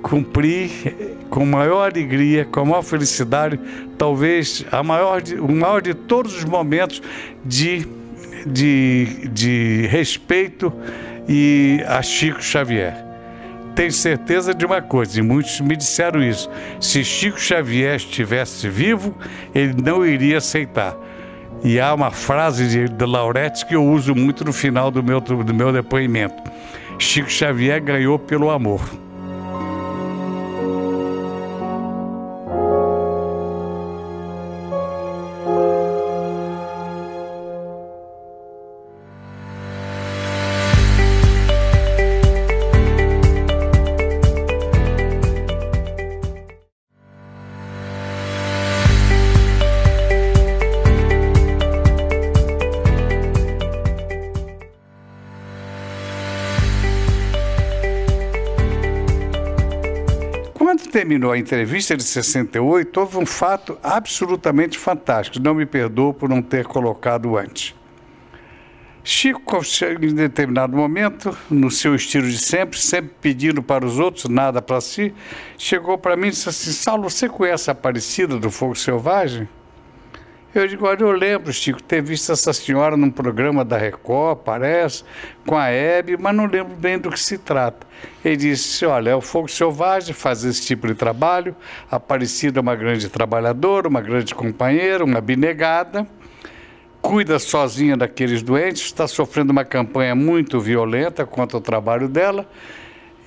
cumpri com maior alegria, com maior felicidade, talvez a maior de, o maior de todos os momentos de, de, de respeito e a Chico Xavier. Tenho certeza de uma coisa, e muitos me disseram isso: se Chico Xavier estivesse vivo, ele não iria aceitar. E há uma frase de, de Lauretti que eu uso muito no final do meu, do meu depoimento: Chico Xavier ganhou pelo amor. Terminou a entrevista de 68, houve um fato absolutamente fantástico. Não me perdoo por não ter colocado antes. Chico, em determinado momento, no seu estilo de sempre, sempre pedindo para os outros, nada para si, chegou para mim e disse assim: Saulo, você conhece a Aparecida do Fogo Selvagem? Eu digo, olha, eu lembro, Chico, ter visto essa senhora num programa da Record, parece, com a Hebe, mas não lembro bem do que se trata. Ele disse, olha, é o Fogo Selvagem, faz esse tipo de trabalho, Aparecida é uma grande trabalhadora, uma grande companheira, uma abnegada, cuida sozinha daqueles doentes, está sofrendo uma campanha muito violenta contra o trabalho dela,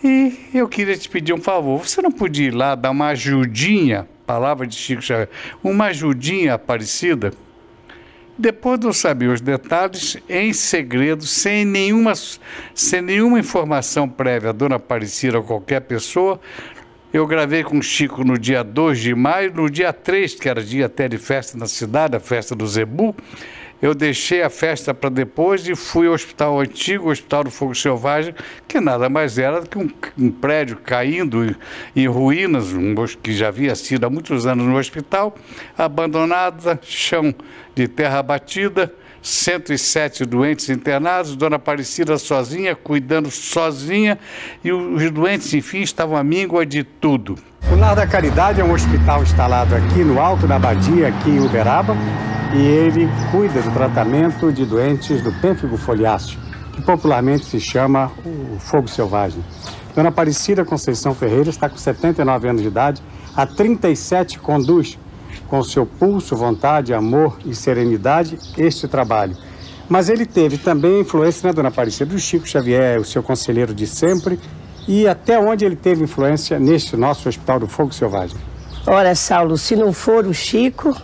E eu queria te pedir um favor. Você não podia ir lá dar uma ajudinha, palavra de Chico Xavier, uma ajudinha aparecida? Depois de eu saber os detalhes, em segredo, sem nenhuma, sem nenhuma informação prévia, a dona Aparecida ou qualquer pessoa, eu gravei com o Chico no dia 2 de maio, no dia 3, que era dia até de festa na cidade, a festa do Zebu, eu deixei a festa para depois e fui ao hospital antigo, o Hospital do Fogo Selvagem, que nada mais era do que um, um prédio caindo em ruínas, um, que já havia sido há muitos anos no hospital, abandonada, chão de terra batida, 107 doentes internados, Dona Aparecida sozinha, cuidando sozinha, e os doentes, enfim, estavam à míngua de tudo. O Lar da Caridade é um hospital instalado aqui no alto da Badia, aqui em Uberaba, e ele cuida do tratamento de doentes do pênfigo foliáceo, que popularmente se chama o fogo selvagem. Dona Aparecida Conceição Ferreira está com 79 anos de idade, há 37 conduz com seu pulso, vontade, amor e serenidade este trabalho. Mas ele teve também influência na Dona Aparecida do Chico Xavier, o seu conselheiro de sempre, e até onde ele teve influência neste nosso Hospital do Fogo Selvagem. Ora, Saulo, se não for o Chico,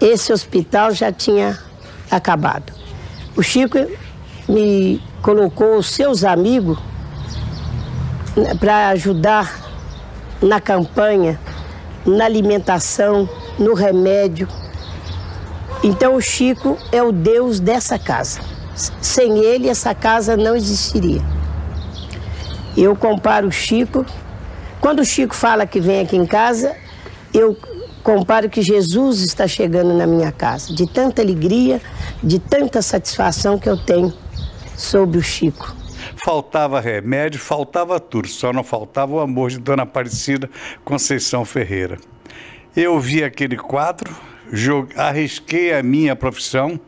esse hospital já tinha acabado. O Chico me colocou os seus amigos né, para ajudar na campanha, na alimentação, no remédio. Então o Chico é o Deus dessa casa. Sem ele, essa casa não existiria. Eu comparo o Chico. Quando o Chico fala que vem aqui em casa, eu comparo que Jesus está chegando na minha casa, de tanta alegria, de tanta satisfação que eu tenho sobre o Chico. Faltava remédio, faltava tudo, só não faltava o amor de Dona Aparecida Conceição Ferreira. Eu vi aquele quadro, arrisquei a minha profissão,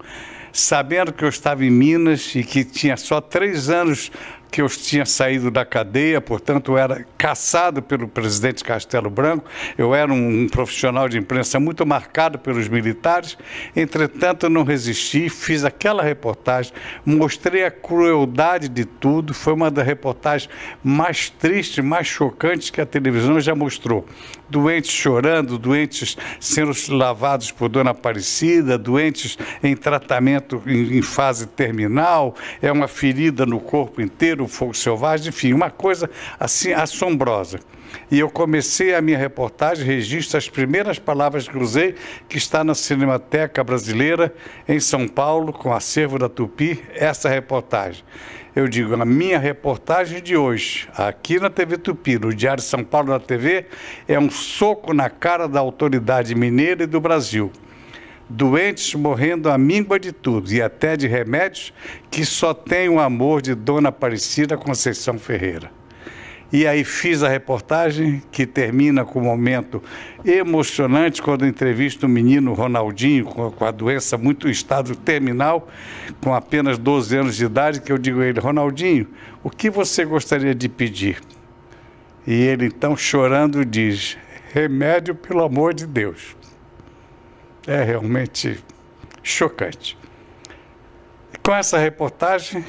sabendo que eu estava em Minas e que tinha só três anos que eu tinha saído da cadeia, portanto, era caçado pelo presidente Castelo Branco. Eu era um, profissional de imprensa muito marcado pelos militares. Entretanto, não resisti, fiz aquela reportagem, mostrei a crueldade de tudo. Foi uma das reportagens mais tristes, mais chocantes que a televisão já mostrou. Doentes chorando, doentes sendo lavados por Dona Aparecida, doentes em tratamento em fase terminal, é uma ferida no corpo inteiro o fogo selvagem, enfim, uma coisa assim assombrosa. E eu comecei a minha reportagem, registro as primeiras palavras que usei, que está na Cinemateca Brasileira, em São Paulo, com acervo da Tupi, essa reportagem. Eu digo, a minha reportagem de hoje, aqui na TV Tupi, no Diário São Paulo da TV, é um soco na cara da autoridade mineira e do Brasil doentes morrendo à míngua de tudo e até de remédios que só tem o amor de Dona Aparecida Conceição Ferreira. E aí fiz a reportagem que termina com um momento emocionante quando entrevisto o menino Ronaldinho com a doença muito estado terminal, com apenas 12 anos de idade, que eu digo a ele, Ronaldinho, o que você gostaria de pedir? E ele então chorando diz, remédio pelo amor de Deus é realmente chocante. Com essa reportagem,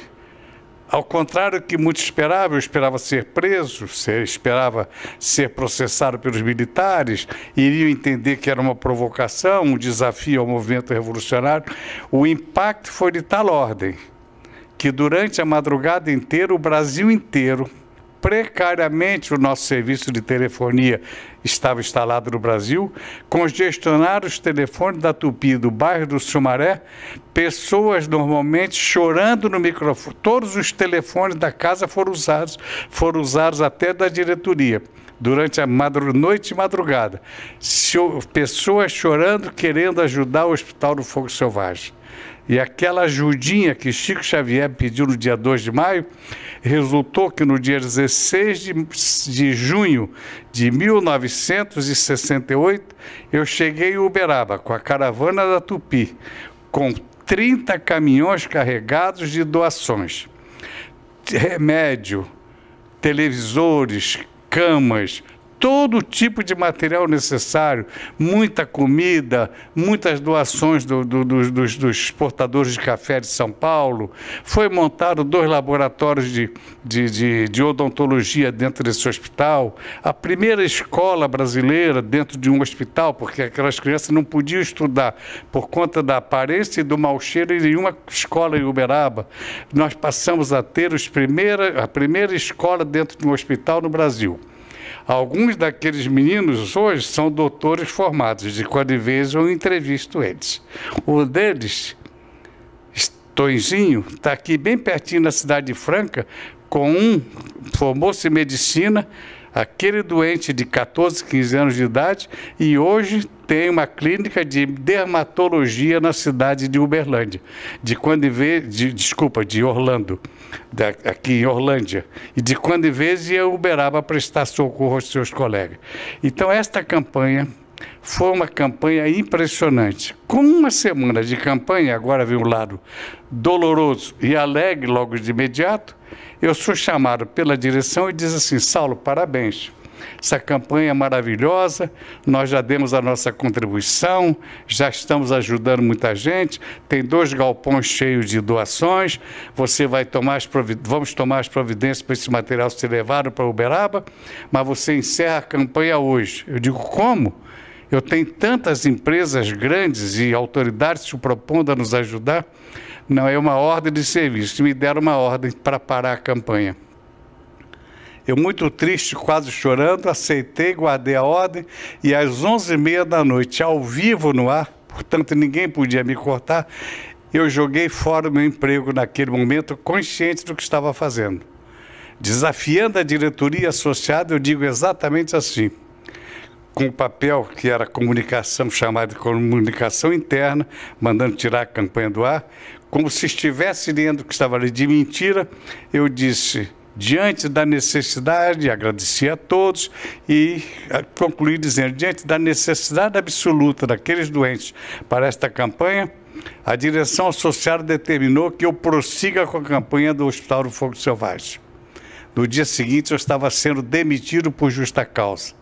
ao contrário do que muitos esperavam, eu esperava ser preso, esperava ser processado pelos militares, iriam entender que era uma provocação, um desafio ao movimento revolucionário. O impacto foi de tal ordem que durante a madrugada inteira, o Brasil inteiro precariamente o nosso serviço de telefonia estava instalado no Brasil, congestionaram os telefones da Tupi do bairro do Sumaré, pessoas normalmente chorando no microfone. Todos os telefones da casa foram usados, foram usados até da diretoria durante a madru noite e madrugada. Pessoas chorando, querendo ajudar o Hospital do Fogo Selvagem. E aquela ajudinha que Chico Xavier pediu no dia 2 de maio, resultou que no dia 16 de, de junho de 1968, eu cheguei em Uberaba com a caravana da Tupi, com 30 caminhões carregados de doações. Remédio, televisores, camas, todo tipo de material necessário, muita comida, muitas doações do, do, do, dos, dos, exportadores de café de São Paulo. Foi montado dois laboratórios de, de, de, de odontologia dentro desse hospital. A primeira escola brasileira dentro de um hospital, porque aquelas crianças não podiam estudar por conta da aparência e do mau cheiro em nenhuma escola em Uberaba. Nós passamos a ter primeira, a primeira escola dentro de um hospital no Brasil. Alguns daqueles meninos hoje são doutores formados, de quando vez eu entrevisto eles. Um deles, Tonzinho, está aqui bem pertinho na cidade de Franca, com um, formou-se em medicina, aquele doente de 14, 15 anos de idade, e hoje tem uma clínica de dermatologia na cidade de Uberlândia, de quando vê, de, desculpa, de Orlando, da, aqui em Orlândia, e de quando em vez ia Uberaba prestar socorro aos seus colegas. Então esta campanha foi uma campanha impressionante. Com uma semana de campanha, agora vem o lado doloroso e alegre logo de imediato, eu sou chamado pela direção e diz assim: Saulo, parabéns. Essa campanha é maravilhosa, nós já demos a nossa contribuição, já estamos ajudando muita gente, tem dois galpões cheios de doações, você vai tomar as vamos tomar as providências para esse material ser levado para Uberaba, mas você encerra a campanha hoje. Eu digo, como? Eu tenho tantas empresas grandes e autoridades se propondo a nos ajudar. Não, é uma ordem de serviço. Me deram uma ordem para parar a campanha. Eu, muito triste, quase chorando, aceitei, guardei a ordem e às 11h30 da noite, ao vivo no ar, portanto ninguém podia me cortar, eu joguei fora o meu emprego naquele momento, consciente do que estava fazendo. Desafiando a diretoria associada, eu digo exatamente assim com o papel que era comunicação, chamada de comunicação interna, mandando tirar a campanha do ar, como se estivesse lendo que estava ali de mentira, eu disse, diante da necessidade, agradeci a todos e ah, concluí dizendo, diante da necessidade absoluta daqueles doentes para esta campanha, a direção associada determinou que eu prossiga com a campanha do Hospital do Fogo Selvagem. No dia seguinte, eu estava sendo demitido por justa causa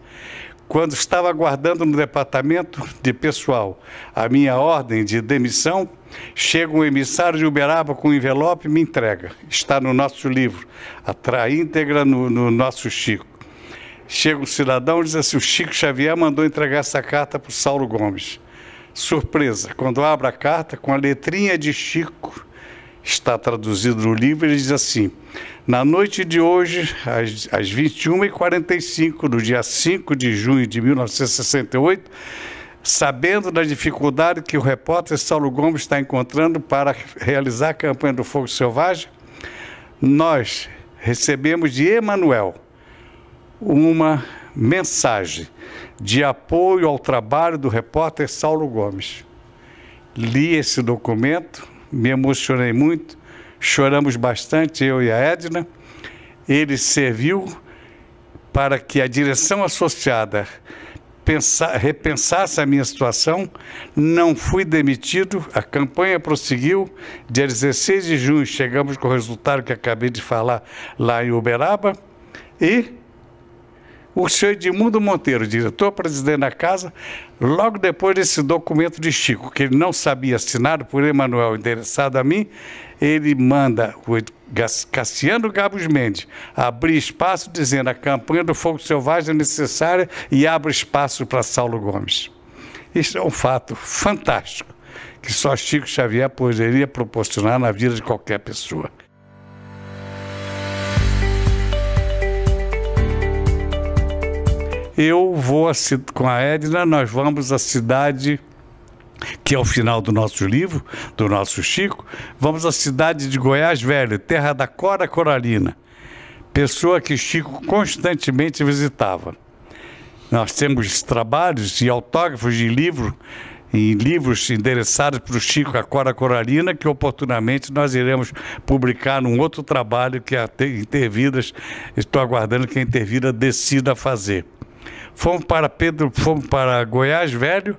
quando estava aguardando no departamento de pessoal a minha ordem de demissão, chega um emissário de Uberaba com um envelope e me entrega. Está no nosso livro, a íntegra no, no nosso Chico. Chega um cidadão e diz assim: o Chico Xavier mandou entregar essa carta para o Saulo Gomes. Surpresa, quando abre a carta, com a letrinha de Chico, está traduzido no livro, ele diz assim: na noite de hoje, às, às 21h45, do dia 5 de junho de 1968, sabendo da dificuldade que o repórter Saulo Gomes está encontrando para realizar a campanha do Fogo Selvagem, nós recebemos de Emanuel uma mensagem de apoio ao trabalho do repórter Saulo Gomes. Li esse documento, me emocionei muito, choramos bastante, eu e a Edna. Ele serviu para que a direção associada pensar, repensasse a minha situação. Não fui demitido, a campanha prosseguiu. Dia 16 de junho chegamos com o resultado que acabei de falar lá em Uberaba. E o senhor Edmundo Monteiro, diretor-presidente da casa, logo depois desse documento de Chico, que ele não sabia assinar por Emanuel, endereçado a mim, ele manda o Cassiano Gabos Mendes abrir espaço, dizendo a campanha do Fogo Selvagem é necessária e abre espaço para Saulo Gomes. Isso é um fato fantástico que só Chico Xavier poderia proporcionar na vida de qualquer pessoa. Eu vou com a Edna, nós vamos à cidade que é o final do nosso livro, do nosso Chico, vamos à cidade de Goiás Velho, terra da Cora Coralina, pessoa que Chico constantemente visitava. Nós temos trabalhos e autógrafos de livro, em livros endereçados para o Chico a Cora Coralina, que oportunamente nós iremos publicar num outro trabalho que a Intervidas, estou aguardando que a Intervida decida fazer. Fomos para Pedro, fomos para Goiás Velho,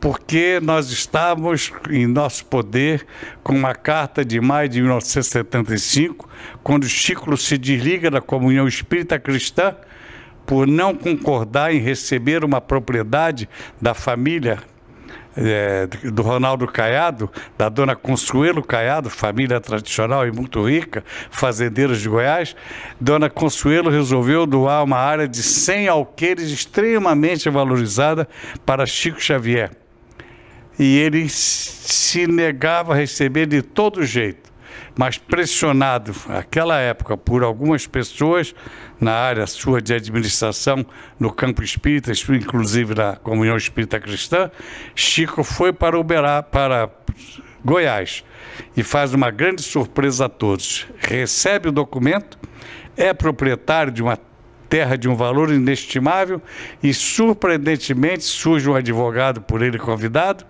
porque nós estávamos em nosso poder com uma carta de maio de 1975, quando Chico se desliga da comunhão espírita cristã por não concordar em receber uma propriedade da família é, do Ronaldo Caiado, da dona Consuelo Caiado, família tradicional e muito rica, fazendeiros de Goiás, dona Consuelo resolveu doar uma área de 100 alqueires extremamente valorizada para Chico Xavier. E ele se negava a receber de todo jeito mas pressionado naquela época por algumas pessoas na área sua de administração no campo espírita, inclusive na Comunhão Espírita Cristã, Chico foi para Uberá, para Goiás e faz uma grande surpresa a todos. Recebe o documento, é proprietário de uma terra de um valor inestimável e, surpreendentemente, surge um advogado por ele convidado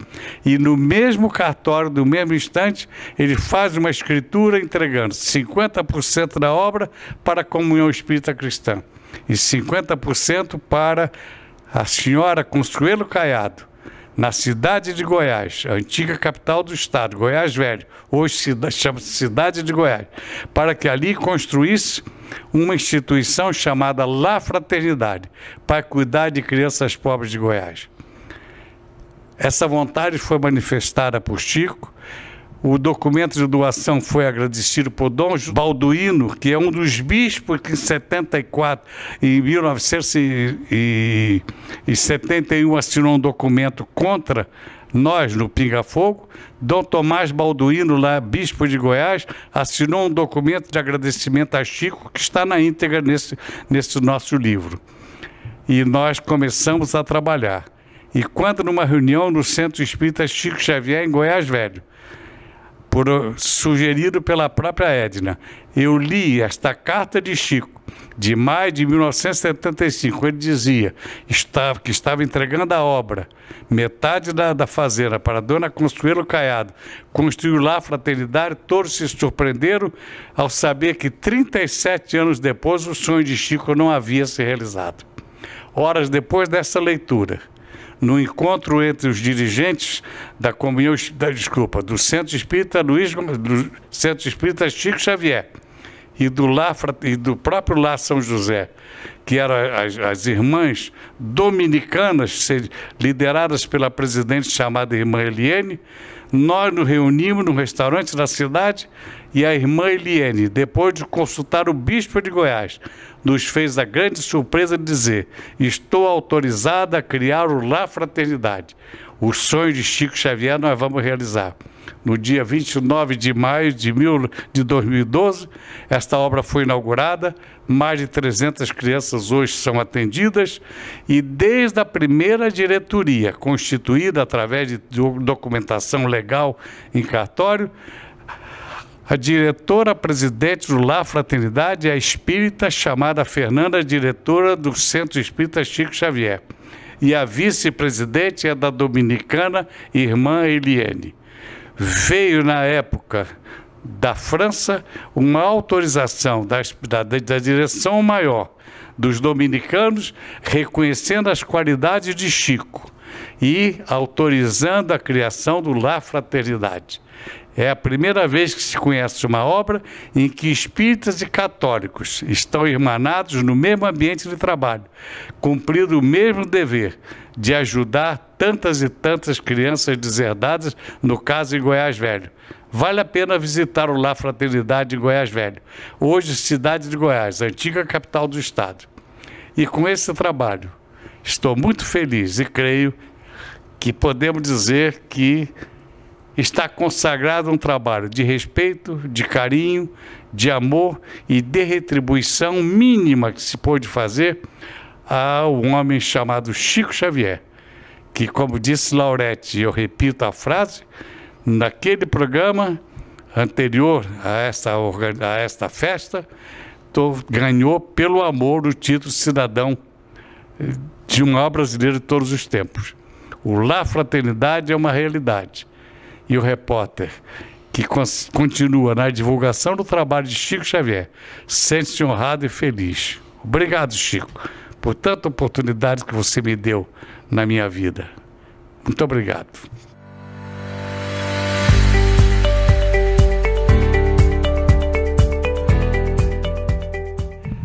e, no mesmo cartório, no mesmo instante, ele faz uma escritura entregando 50% da obra para a comunhão espírita cristã e 50% para a senhora Consuelo Caiado, na cidade de Goiás, a antiga capital do estado, Goiás Velho, hoje chama-se Cidade de Goiás, para que ali construísse uma instituição chamada La Fraternidade, para cuidar de crianças pobres de Goiás. Essa vontade foi manifestada por Chico o documento de doação foi agradecido por Dom Balduino, que é um dos bispos que em 74, em 1971 assinou um documento contra nós no Pinga Fogo. Dom Tomás Balduino, lá, bispo de Goiás, assinou um documento de agradecimento a Chico, que está na íntegra nesse, nesse nosso livro. E nós começamos a trabalhar. E quando numa reunião no Centro Espírita Chico Xavier, em Goiás Velho, por, sugerido pela própria Edna. Eu li esta carta de Chico, de maio de 1975. Ele dizia estava, que estava entregando a obra, metade da, da fazenda, para dona Consuelo Caiado. Construiu lá a fraternidade, todos se surpreenderam ao saber que 37 anos depois o sonho de Chico não havia se realizado. Horas depois dessa leitura, no encontro entre os dirigentes da comunhão, da, desculpa, do Centro Espírita Luiz, do Centro Espírita Chico Xavier e do, e do próprio Lá São José, que eram as, as irmãs dominicanas, lideradas pela presidente chamada Irmã Eliene, nós nos reunimos num restaurante da cidade e a irmã Eliene, depois de consultar o bispo de Goiás, nos fez a grande surpresa de dizer: Estou autorizada a criar o La Fraternidade. O sonho de Chico Xavier nós vamos realizar. No dia 29 de maio de, mil, de 2012, esta obra foi inaugurada, mais de 300 crianças hoje são atendidas e desde a primeira diretoria, constituída através de documentação legal em cartório, a diretora-presidente do La Fraternidade é a espírita chamada Fernanda, diretora do Centro Espírita Chico Xavier. E a vice-presidente é da dominicana Irmã Eliane. Veio na época da França uma autorização da, da, da direção maior dos dominicanos, reconhecendo as qualidades de Chico e autorizando a criação do La Fraternidade. É a primeira vez que se conhece uma obra em que espíritas e católicos estão irmanados no mesmo ambiente de trabalho, cumprindo o mesmo dever de ajudar tantas e tantas crianças deserdadas, no caso em Goiás Velho. Vale a pena visitar o La Fraternidade em Goiás Velho, hoje cidade de Goiás, antiga capital do estado. E com esse trabalho, estou muito feliz e creio que podemos dizer que está consagrado um trabalho de respeito, de carinho, de amor e de retribuição mínima que se pôde fazer a um homem chamado Chico Xavier, que, como disse Laurete, eu repito a frase, naquele programa anterior a esta, a esta festa, ganhou pelo amor o título cidadão eh, de um maior brasileiro de todos os tempos. O La Fraternidade é uma realidade e o repórter que continua na divulgação do trabalho de Chico Xavier sente-se honrado e feliz. Obrigado, Chico, por tanta oportunidade que você me deu na minha vida. Muito obrigado.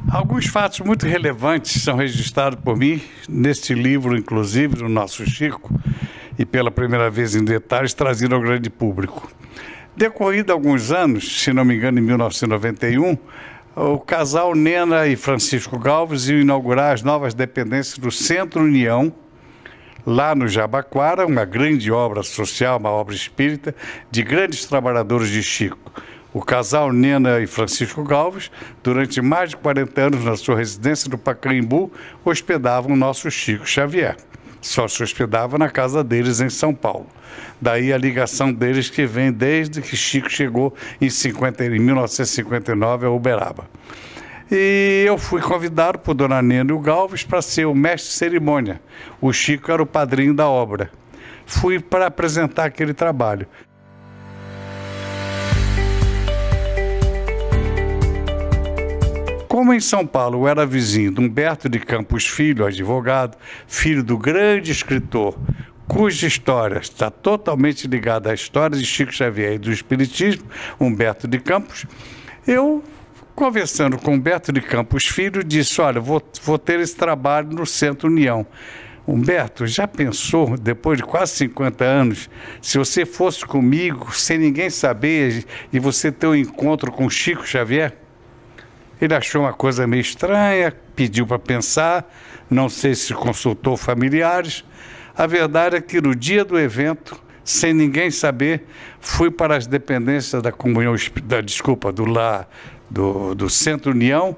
Alguns fatos muito relevantes são registrados por mim neste livro, inclusive, do nosso Chico, e pela primeira vez em detalhes trazido ao grande público. Decorrido alguns anos, se não me engano, em 1991, o casal Nena e Francisco Galves iam inaugurar as novas dependências do Centro União, lá no Jabaquara, uma grande obra social, uma obra espírita, de grandes trabalhadores de Chico. O casal Nena e Francisco Galves, durante mais de 40 anos na sua residência do Pacaembu, hospedavam o nosso Chico Xavier só se hospedava na casa deles em São Paulo. Daí a ligação deles que vem desde que Chico chegou em, 50, em 1959 a Uberaba. E eu fui convidado por Dona Nena Galves para ser o mestre de cerimônia. O Chico era o padrinho da obra. Fui para apresentar aquele trabalho. Como em São Paulo eu era vizinho de Humberto de Campos Filho, advogado, filho do grande escritor, cuja história está totalmente ligada à história de Chico Xavier e do Espiritismo, Humberto de Campos, eu, conversando com Humberto de Campos Filho, disse: Olha, vou, vou ter esse trabalho no Centro União. Humberto, já pensou, depois de quase 50 anos, se você fosse comigo, sem ninguém saber, e você ter um encontro com Chico Xavier? Ele achou uma coisa meio estranha, pediu para pensar, não sei se consultou familiares. A verdade é que no dia do evento, sem ninguém saber, fui para as dependências da comunhão, da, desculpa, do, lá, do, do Centro União,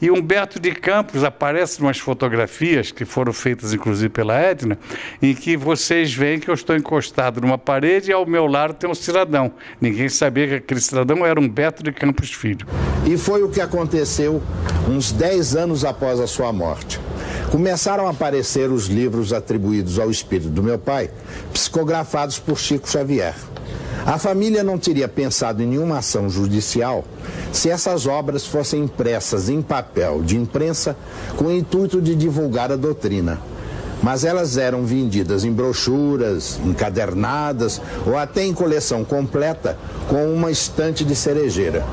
e Humberto de Campos aparece umas fotografias que foram feitas inclusive pela Edna, em que vocês veem que eu estou encostado numa parede e ao meu lado tem um cidadão. Ninguém sabia que aquele cidadão era Humberto de Campos Filho. E foi o que aconteceu uns 10 anos após a sua morte. Começaram a aparecer os livros atribuídos ao espírito do meu pai, psicografados por Chico Xavier. A família não teria pensado em nenhuma ação judicial se essas obras fossem impressas em papel de imprensa com o intuito de divulgar a doutrina. Mas elas eram vendidas em brochuras, encadernadas ou até em coleção completa com uma estante de cerejeira.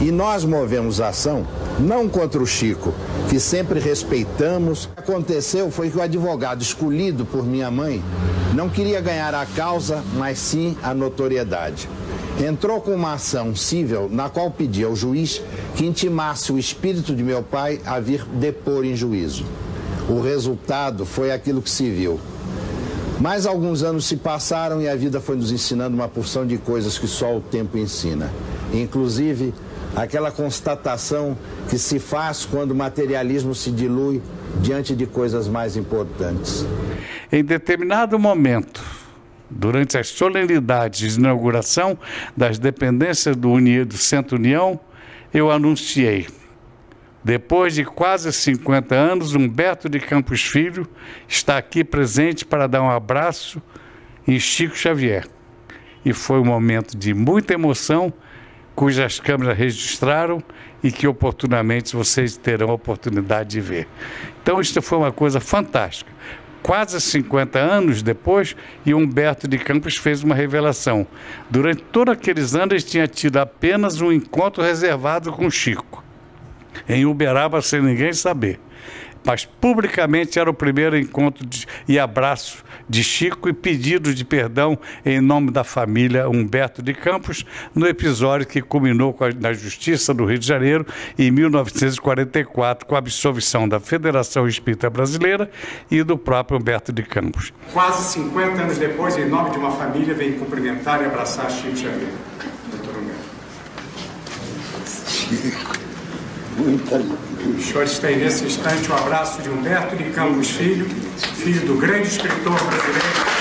E nós movemos a ação não contra o Chico, que sempre respeitamos. O que aconteceu foi que o advogado escolhido por minha mãe não queria ganhar a causa, mas sim a notoriedade. Entrou com uma ação civil na qual pedia ao juiz que intimasse o espírito de meu pai a vir depor em juízo. O resultado foi aquilo que se viu. Mais alguns anos se passaram e a vida foi nos ensinando uma porção de coisas que só o tempo ensina. Inclusive, aquela constatação que se faz quando o materialismo se dilui diante de coisas mais importantes. Em determinado momento, durante as solenidades de inauguração das dependências do, Uni, do Centro União, eu anunciei. Depois de quase 50 anos, Humberto de Campos Filho está aqui presente para dar um abraço em Chico Xavier. E foi um momento de muita emoção cujas câmeras registraram e que oportunamente vocês terão a oportunidade de ver. Então, isso foi uma coisa fantástica. Quase 50 anos depois, e Humberto de Campos fez uma revelação. Durante todos aqueles anos, ele tinha tido apenas um encontro reservado com Chico, em Uberaba, sem ninguém saber mas publicamente era o primeiro encontro de, e abraço de Chico e pedido de perdão em nome da família Humberto de Campos, no episódio que culminou a, na Justiça do Rio de Janeiro em 1944, com a absolvição da Federação Espírita Brasileira e do próprio Humberto de Campos. Quase 50 anos depois, em nome de uma família, vem cumprimentar e abraçar Chico Xavier. Doutor Humberto. Muita os senhores têm nesse instante o abraço de Humberto de Campos Filho, filho do grande escritor brasileiro.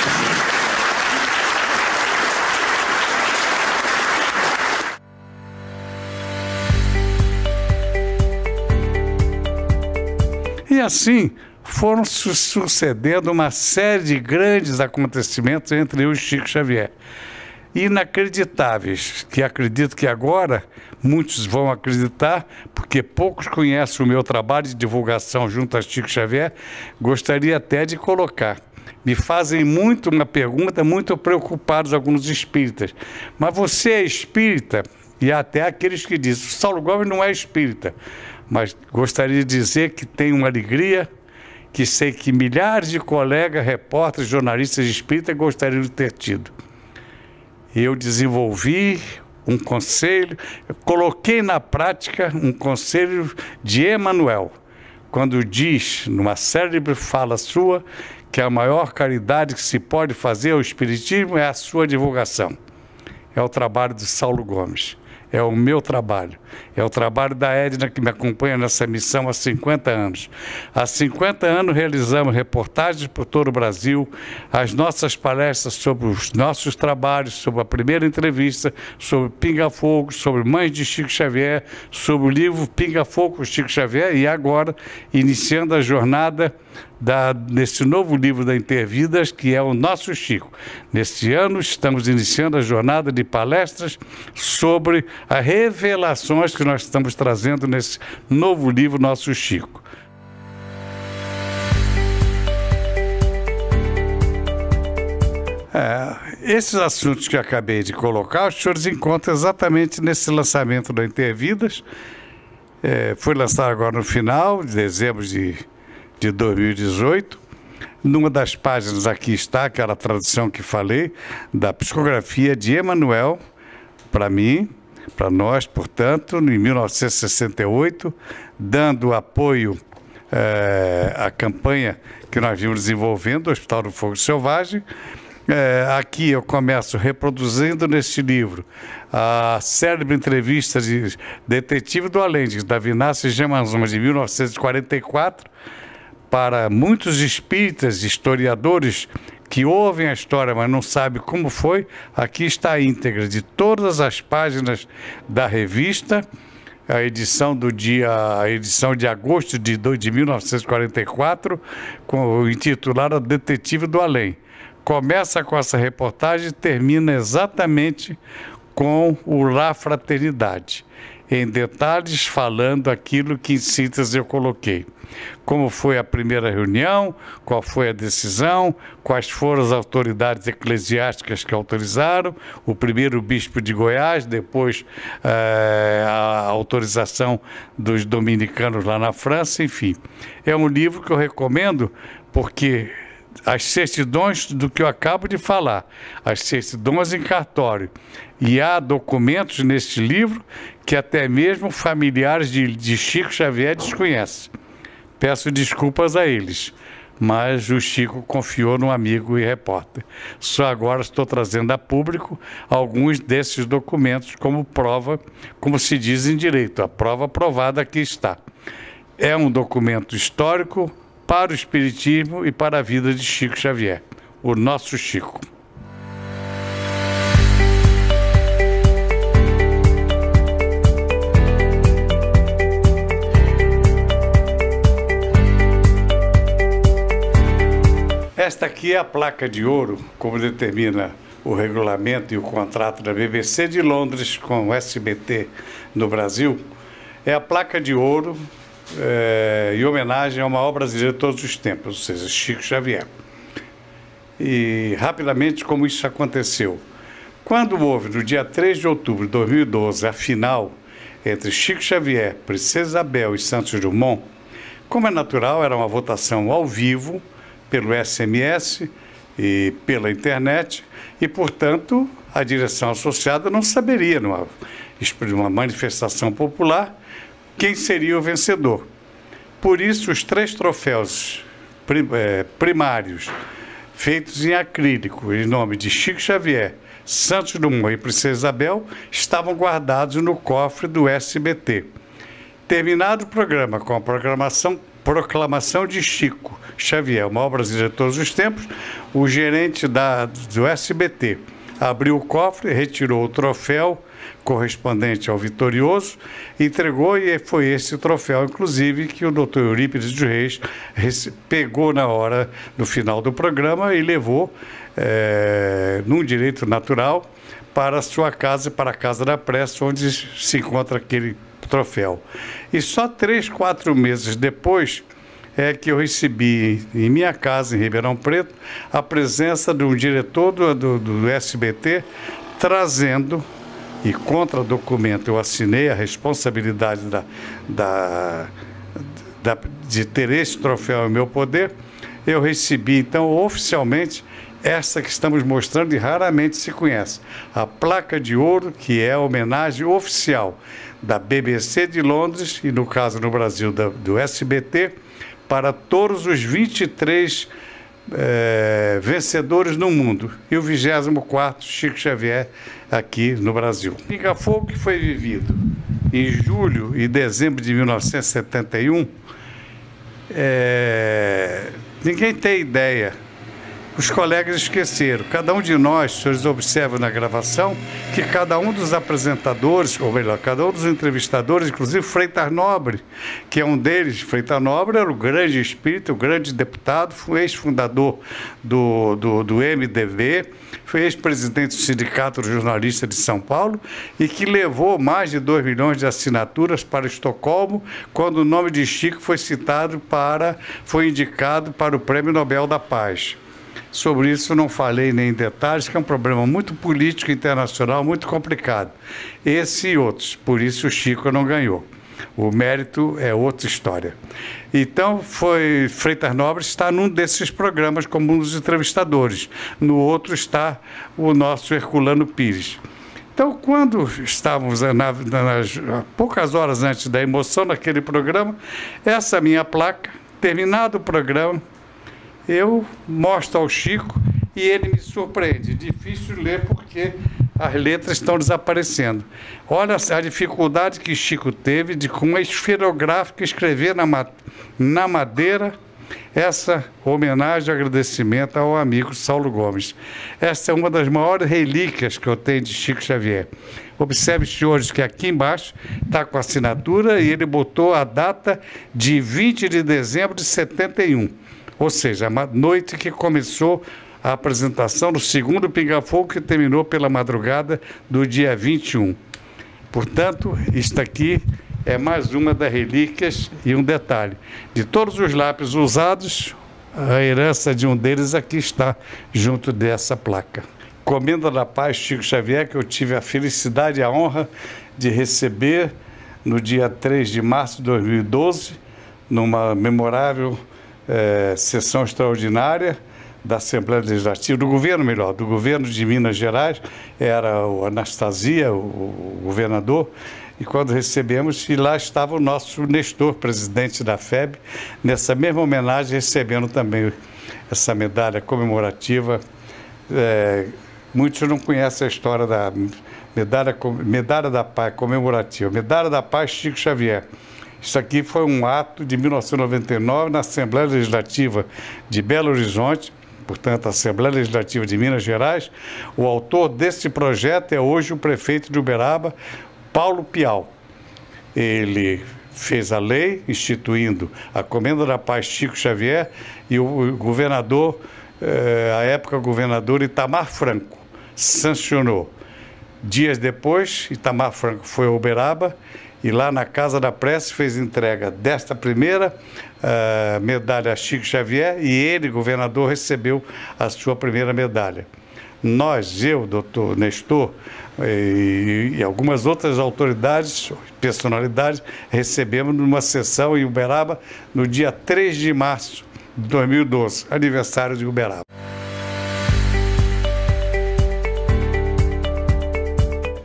E assim foram sucedendo uma série de grandes acontecimentos entre eu e Chico Xavier inacreditáveis, que acredito que agora muitos vão acreditar, porque poucos conhecem o meu trabalho de divulgação junto a Chico Xavier, gostaria até de colocar. Me fazem muito uma pergunta, muito preocupados alguns espíritas. Mas você é espírita? E até aqueles que dizem, Saulo Gomes não é espírita. mas gostaria de dizer que tenho uma alegria que sei que milhares de colegas, repórteres, jornalistas espíritas gostariam de ter tido. Eu desenvolvi um conselho, coloquei na prática um conselho de Emmanuel, quando diz, numa célebre fala sua, que a maior caridade que se pode fazer ao Espiritismo é a sua divulgação. É o trabalho de Saulo Gomes é o meu trabalho. É o trabalho da Edna que me acompanha nessa missão há 50 anos. Há 50 anos realizamos reportagens por todo o Brasil, as nossas palestras sobre os nossos trabalhos, sobre a primeira entrevista, sobre Pinga Fogo, sobre Mães de Chico Xavier, sobre o livro Pinga Fogo Chico Xavier e agora iniciando a jornada da, nesse novo livro da Intervidas, que é o Nosso Chico. Neste ano, estamos iniciando a jornada de palestras sobre as revelações que nós estamos trazendo nesse novo livro Nosso Chico. É, esses assuntos que acabei de colocar, os senhores encontram exatamente nesse lançamento da Intervidas. É, foi lançado agora no final, de dezembro de de 2018. Numa das páginas aqui está aquela tradução que falei da psicografia de Emanuel para mim, para nós, portanto, em 1968, dando apoio é, à campanha que nós vimos desenvolvendo, o Hospital do Fogo Selvagem. É, aqui eu começo reproduzindo neste livro a célebre entrevista de detetive do Além, de Davi Inácio Gemanzoma, de 1944, para muitos espíritas, historiadores que ouvem a história, mas não sabem como foi, aqui está a íntegra de todas as páginas da revista, a edição do dia, a edição de agosto de, de 1944, com, intitulada Detetive do Além. Começa com essa reportagem e termina exatamente com o La Fraternidade, em detalhes falando aquilo que em síntese eu coloquei como foi a primeira reunião, qual foi a decisão, quais foram as autoridades eclesiásticas que autorizaram, o primeiro bispo de Goiás, depois eh, a autorização dos dominicanos lá na França, enfim. É um livro que eu recomendo porque as certidões do que eu acabo de falar, as certidões em cartório. E há documentos neste livro que até mesmo familiares de, de Chico Xavier desconhecem. Peço desculpas a eles, mas o Chico confiou num amigo e repórter. Só agora estou trazendo a público alguns desses documentos como prova, como se diz em direito, a prova provada aqui está. É um documento histórico para o Espiritismo e para a vida de Chico Xavier, o nosso Chico. Esta aqui é a placa de ouro, como determina o regulamento e o contrato da BBC de Londres com o SBT no Brasil. É a placa de ouro é, em homenagem ao maior brasileiro de todos os tempos, ou seja, Chico Xavier. E rapidamente como isso aconteceu. Quando houve, no dia 3 de outubro de 2012, a final entre Chico Xavier, Princesa Isabel e Santos Dumont, como é natural, era uma votação ao vivo pelo SMS e pela internet, e, portanto, a direção associada não saberia, numa, numa manifestação popular, quem seria o vencedor. Por isso, os três troféus é, primários, feitos em acrílico, em nome de Chico Xavier, Santos Dumont e Princesa Isabel, estavam guardados no cofre do SBT. Terminado o programa com a programação Proclamação de Chico Xavier, o maior brasileiro de todos os tempos, o gerente da, do SBT abriu o cofre, retirou o troféu correspondente ao vitorioso, entregou e foi esse troféu, inclusive, que o doutor Eurípides de Reis pegou na hora, no final do programa, e levou, é, num direito natural, para a sua casa, para a Casa da Pressa, onde se encontra aquele troféu. E só três, quatro meses depois é que eu recebi em minha casa, em Ribeirão Preto, a presença de um diretor do, do, do SBT trazendo e contra documento eu assinei a responsabilidade da, da, da, de ter esse troféu em meu poder, eu recebi então oficialmente essa que estamos mostrando e raramente se conhece. A placa de ouro, que é a homenagem oficial da BBC de Londres e, no caso no Brasil, da, do SBT, para todos os 23 é, vencedores no mundo. E o 24 Chico Xavier aqui no Brasil. Pinga Fogo que foi vivido em julho e dezembro de 1971, é, ninguém tem ideia os colegas esqueceram. Cada um de nós, senhores observam na gravação, que cada um dos apresentadores, ou melhor, cada um dos entrevistadores, inclusive Freitas Nobre, que é um deles, Freitas Nobre era o grande espírito, o grande deputado, foi ex-fundador do, do, do foi ex-presidente do Sindicato de Jornalistas de São Paulo e que levou mais de 2 milhões de assinaturas para Estocolmo, quando o nome de Chico foi citado para, foi indicado para o Prêmio Nobel da Paz. Sobre isso não falei nem em detalhes, que é um problema muito político internacional, muito complicado. Esse e outros. Por isso o Chico não ganhou. O mérito é outra história. Então, foi Freitas Nobre está num desses programas como um dos entrevistadores. No outro está o nosso Herculano Pires. Então, quando estávamos na, nas, poucas horas antes da emoção naquele programa, essa minha placa, terminado o programa, eu mostro ao Chico e ele me surpreende. Difícil ler porque as letras estão desaparecendo. Olha a dificuldade que Chico teve de com uma esferográfica escrever na, na madeira essa homenagem e agradecimento ao amigo Saulo Gomes. Essa é uma das maiores relíquias que eu tenho de Chico Xavier. Observe, senhores, que aqui embaixo está com a assinatura e ele botou a data de 20 de dezembro de 71. Ou seja, a noite que começou a apresentação do segundo Pinga Fogo, que terminou pela madrugada do dia 21. Portanto, isto aqui é mais uma das relíquias e um detalhe. De todos os lápis usados, a herança de um deles aqui está junto dessa placa. Comenda da Paz Chico Xavier, que eu tive a felicidade e a honra de receber no dia 3 de março de 2012, numa memorável é, sessão extraordinária da Assembleia Legislativa, do governo melhor, do governo de Minas Gerais, era o Anastasia, o, governador, e quando recebemos, e lá estava o nosso Nestor, presidente da FEB, nessa mesma homenagem, recebendo também essa medalha comemorativa. É, muitos não conhecem a história da medalha, medalha da paz comemorativa, medalha da paz Chico Xavier. Isso aqui foi um ato de 1999 na Assembleia Legislativa de Belo Horizonte, portanto, a Assembleia Legislativa de Minas Gerais. O autor desse projeto é hoje o prefeito de Uberaba, Paulo Pial. Ele fez a lei instituindo a Comenda da Paz Chico Xavier e o governador, eh, a época governador Itamar Franco, sancionou. Dias depois, Itamar Franco foi a Uberaba e lá na Casa da Prece fez entrega desta primeira uh, medalha a Chico Xavier e ele, governador, recebeu a sua primeira medalha. Nós, eu, doutor Nestor, e, e, algumas outras autoridades, personalidades, recebemos numa sessão em Uberaba no dia 3 de março de 2012, aniversário de Uberaba.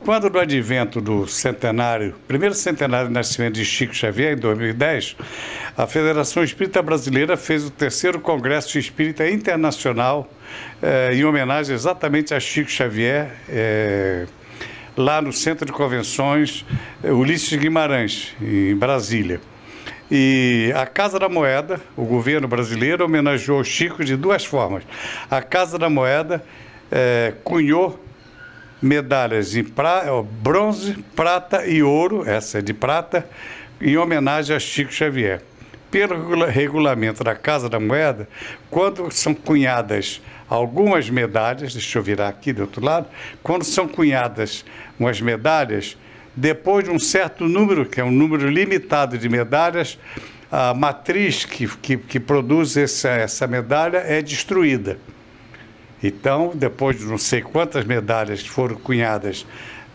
Quando no advento do centenário, primeiro centenário de nascimento de Chico Xavier, em 2010, a Federação Espírita Brasileira fez o terceiro Congresso Espírita Internacional eh, em homenagem exatamente a Chico Xavier, eh, lá no Centro de Convenções eh, Ulisses Guimarães, em Brasília. E a Casa da Moeda, o governo brasileiro, homenageou Chico de duas formas. A Casa da Moeda eh, cunhou medalhas em pra, bronze, prata e ouro, essa é de prata, em homenagem a Chico Xavier. Pelo regulamento da Casa da Moeda, quando são cunhadas algumas medalhas, deixa eu virar aqui do outro lado, quando são cunhadas umas medalhas, depois de um certo número, que é um número limitado de medalhas, a matriz que, que, que produz essa, essa medalha é destruída. Então, depois de não sei quantas medalhas foram cunhadas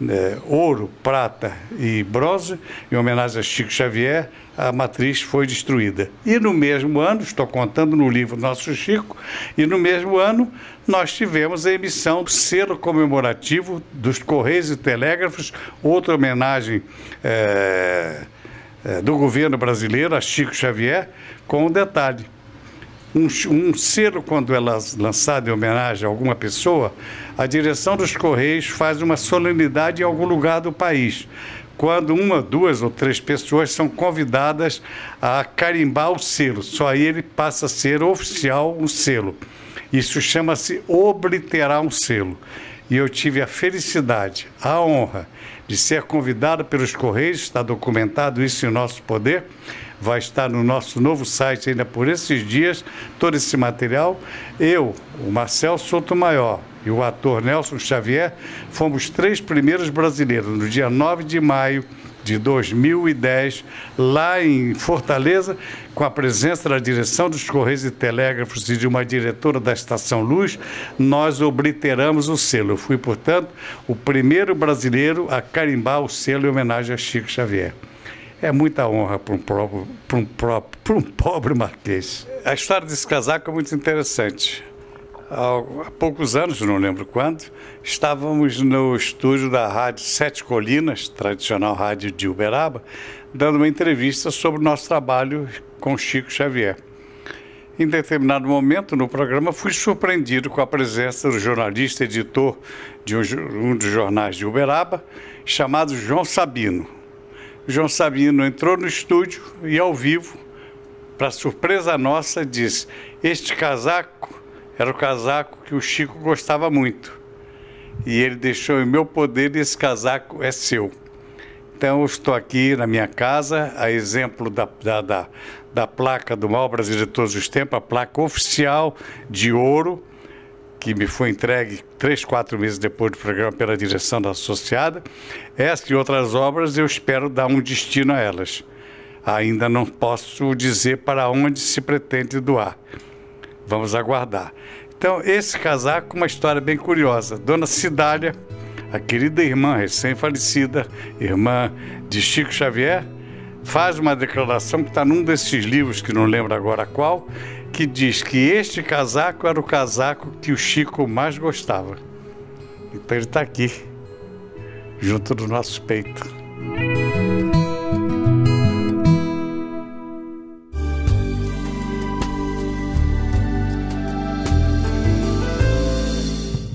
é, ouro, prata e bronze, em homenagem a Chico Xavier, a matriz foi destruída. E no mesmo ano, estou contando no livro Nosso Chico, e no mesmo ano nós tivemos a emissão do selo comemorativo dos Correios e Telégrafos, outra homenagem é, é, do governo brasileiro a Chico Xavier, com um detalhe. Um, um selo, quando é lançado em homenagem a alguma pessoa, a direção dos Correios faz uma solenidade em algum lugar do país quando uma, duas ou três pessoas são convidadas a carimbar o selo. Só aí ele passa a ser oficial um selo. Isso chama-se obliterar um selo. E eu tive a felicidade, a honra de ser convidado pelos Correios, está documentado isso em nosso poder, vai estar no nosso novo site ainda por esses dias, todo esse material. Eu, o Marcel Sotomayor, e o ator Nelson Xavier fomos três primeiros brasileiros no dia 9 de maio de 2010, lá em Fortaleza, com a presença da direção dos Correios e Telégrafos e de uma diretora da Estação Luz, nós obliteramos o selo. Eu fui, portanto, o primeiro brasileiro a carimbar o selo em homenagem a Chico Xavier. É muita honra para um, próprio, para um, próprio, para um pobre marquês. A história desse casaco é muito interessante há poucos anos, não lembro quando, estávamos no estúdio da Rádio Sete Colinas, tradicional rádio de Uberaba, dando uma entrevista sobre o nosso trabalho com Chico Xavier. Em determinado momento no programa, fui surpreendido com a presença do jornalista editor de um dos jornais de Uberaba, chamado João Sabino. João Sabino entrou no estúdio e, ao vivo, para surpresa nossa, disse: Este casaco era o casaco que o Chico gostava muito. E ele deixou em meu poder e esse casaco é seu. Então, eu estou aqui na minha casa, a exemplo da, da, da, da placa do Mal Brasileiro de Todos os Tempos, a placa oficial de ouro, que me foi entregue três, quatro meses depois do programa pela direção da associada. Essa e outras obras eu espero dar um destino a elas. Ainda não posso dizer para onde se pretende doar. Vamos aguardar. Então, esse casaco, uma história bem curiosa. Dona Cidália, a querida irmã recém-falecida, irmã de Chico Xavier, faz uma declaração que está num desses livros, que não lembro agora qual, que diz que este casaco era o casaco que o Chico mais gostava. Então ele está aqui, junto do nosso peito.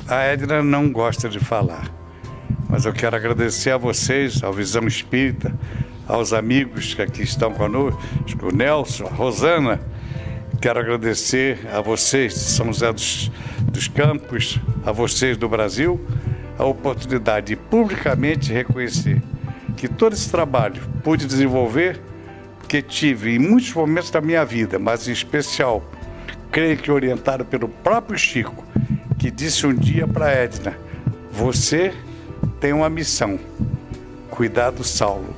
A Edna não gosta de falar, mas eu quero agradecer a vocês, ao Visão Espírita, aos amigos que aqui estão conosco, o Nelson, a Rosana. Quero agradecer a vocês de São José dos, dos Campos, a vocês do Brasil, a oportunidade de publicamente reconhecer que todo esse trabalho pude desenvolver que tive em muitos momentos da minha vida, mas em especial, creio que orientado pelo próprio Chico, que disse um dia para Edna: Você tem uma missão, cuidar do Saulo.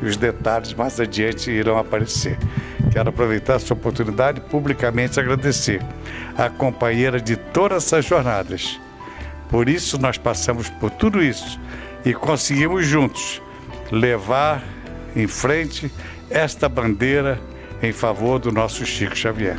E os detalhes mais adiante irão aparecer. Quero aproveitar essa oportunidade e publicamente agradecer a companheira de todas essas jornadas. Por isso nós passamos por tudo isso e conseguimos juntos levar em frente esta bandeira em favor do nosso Chico Xavier.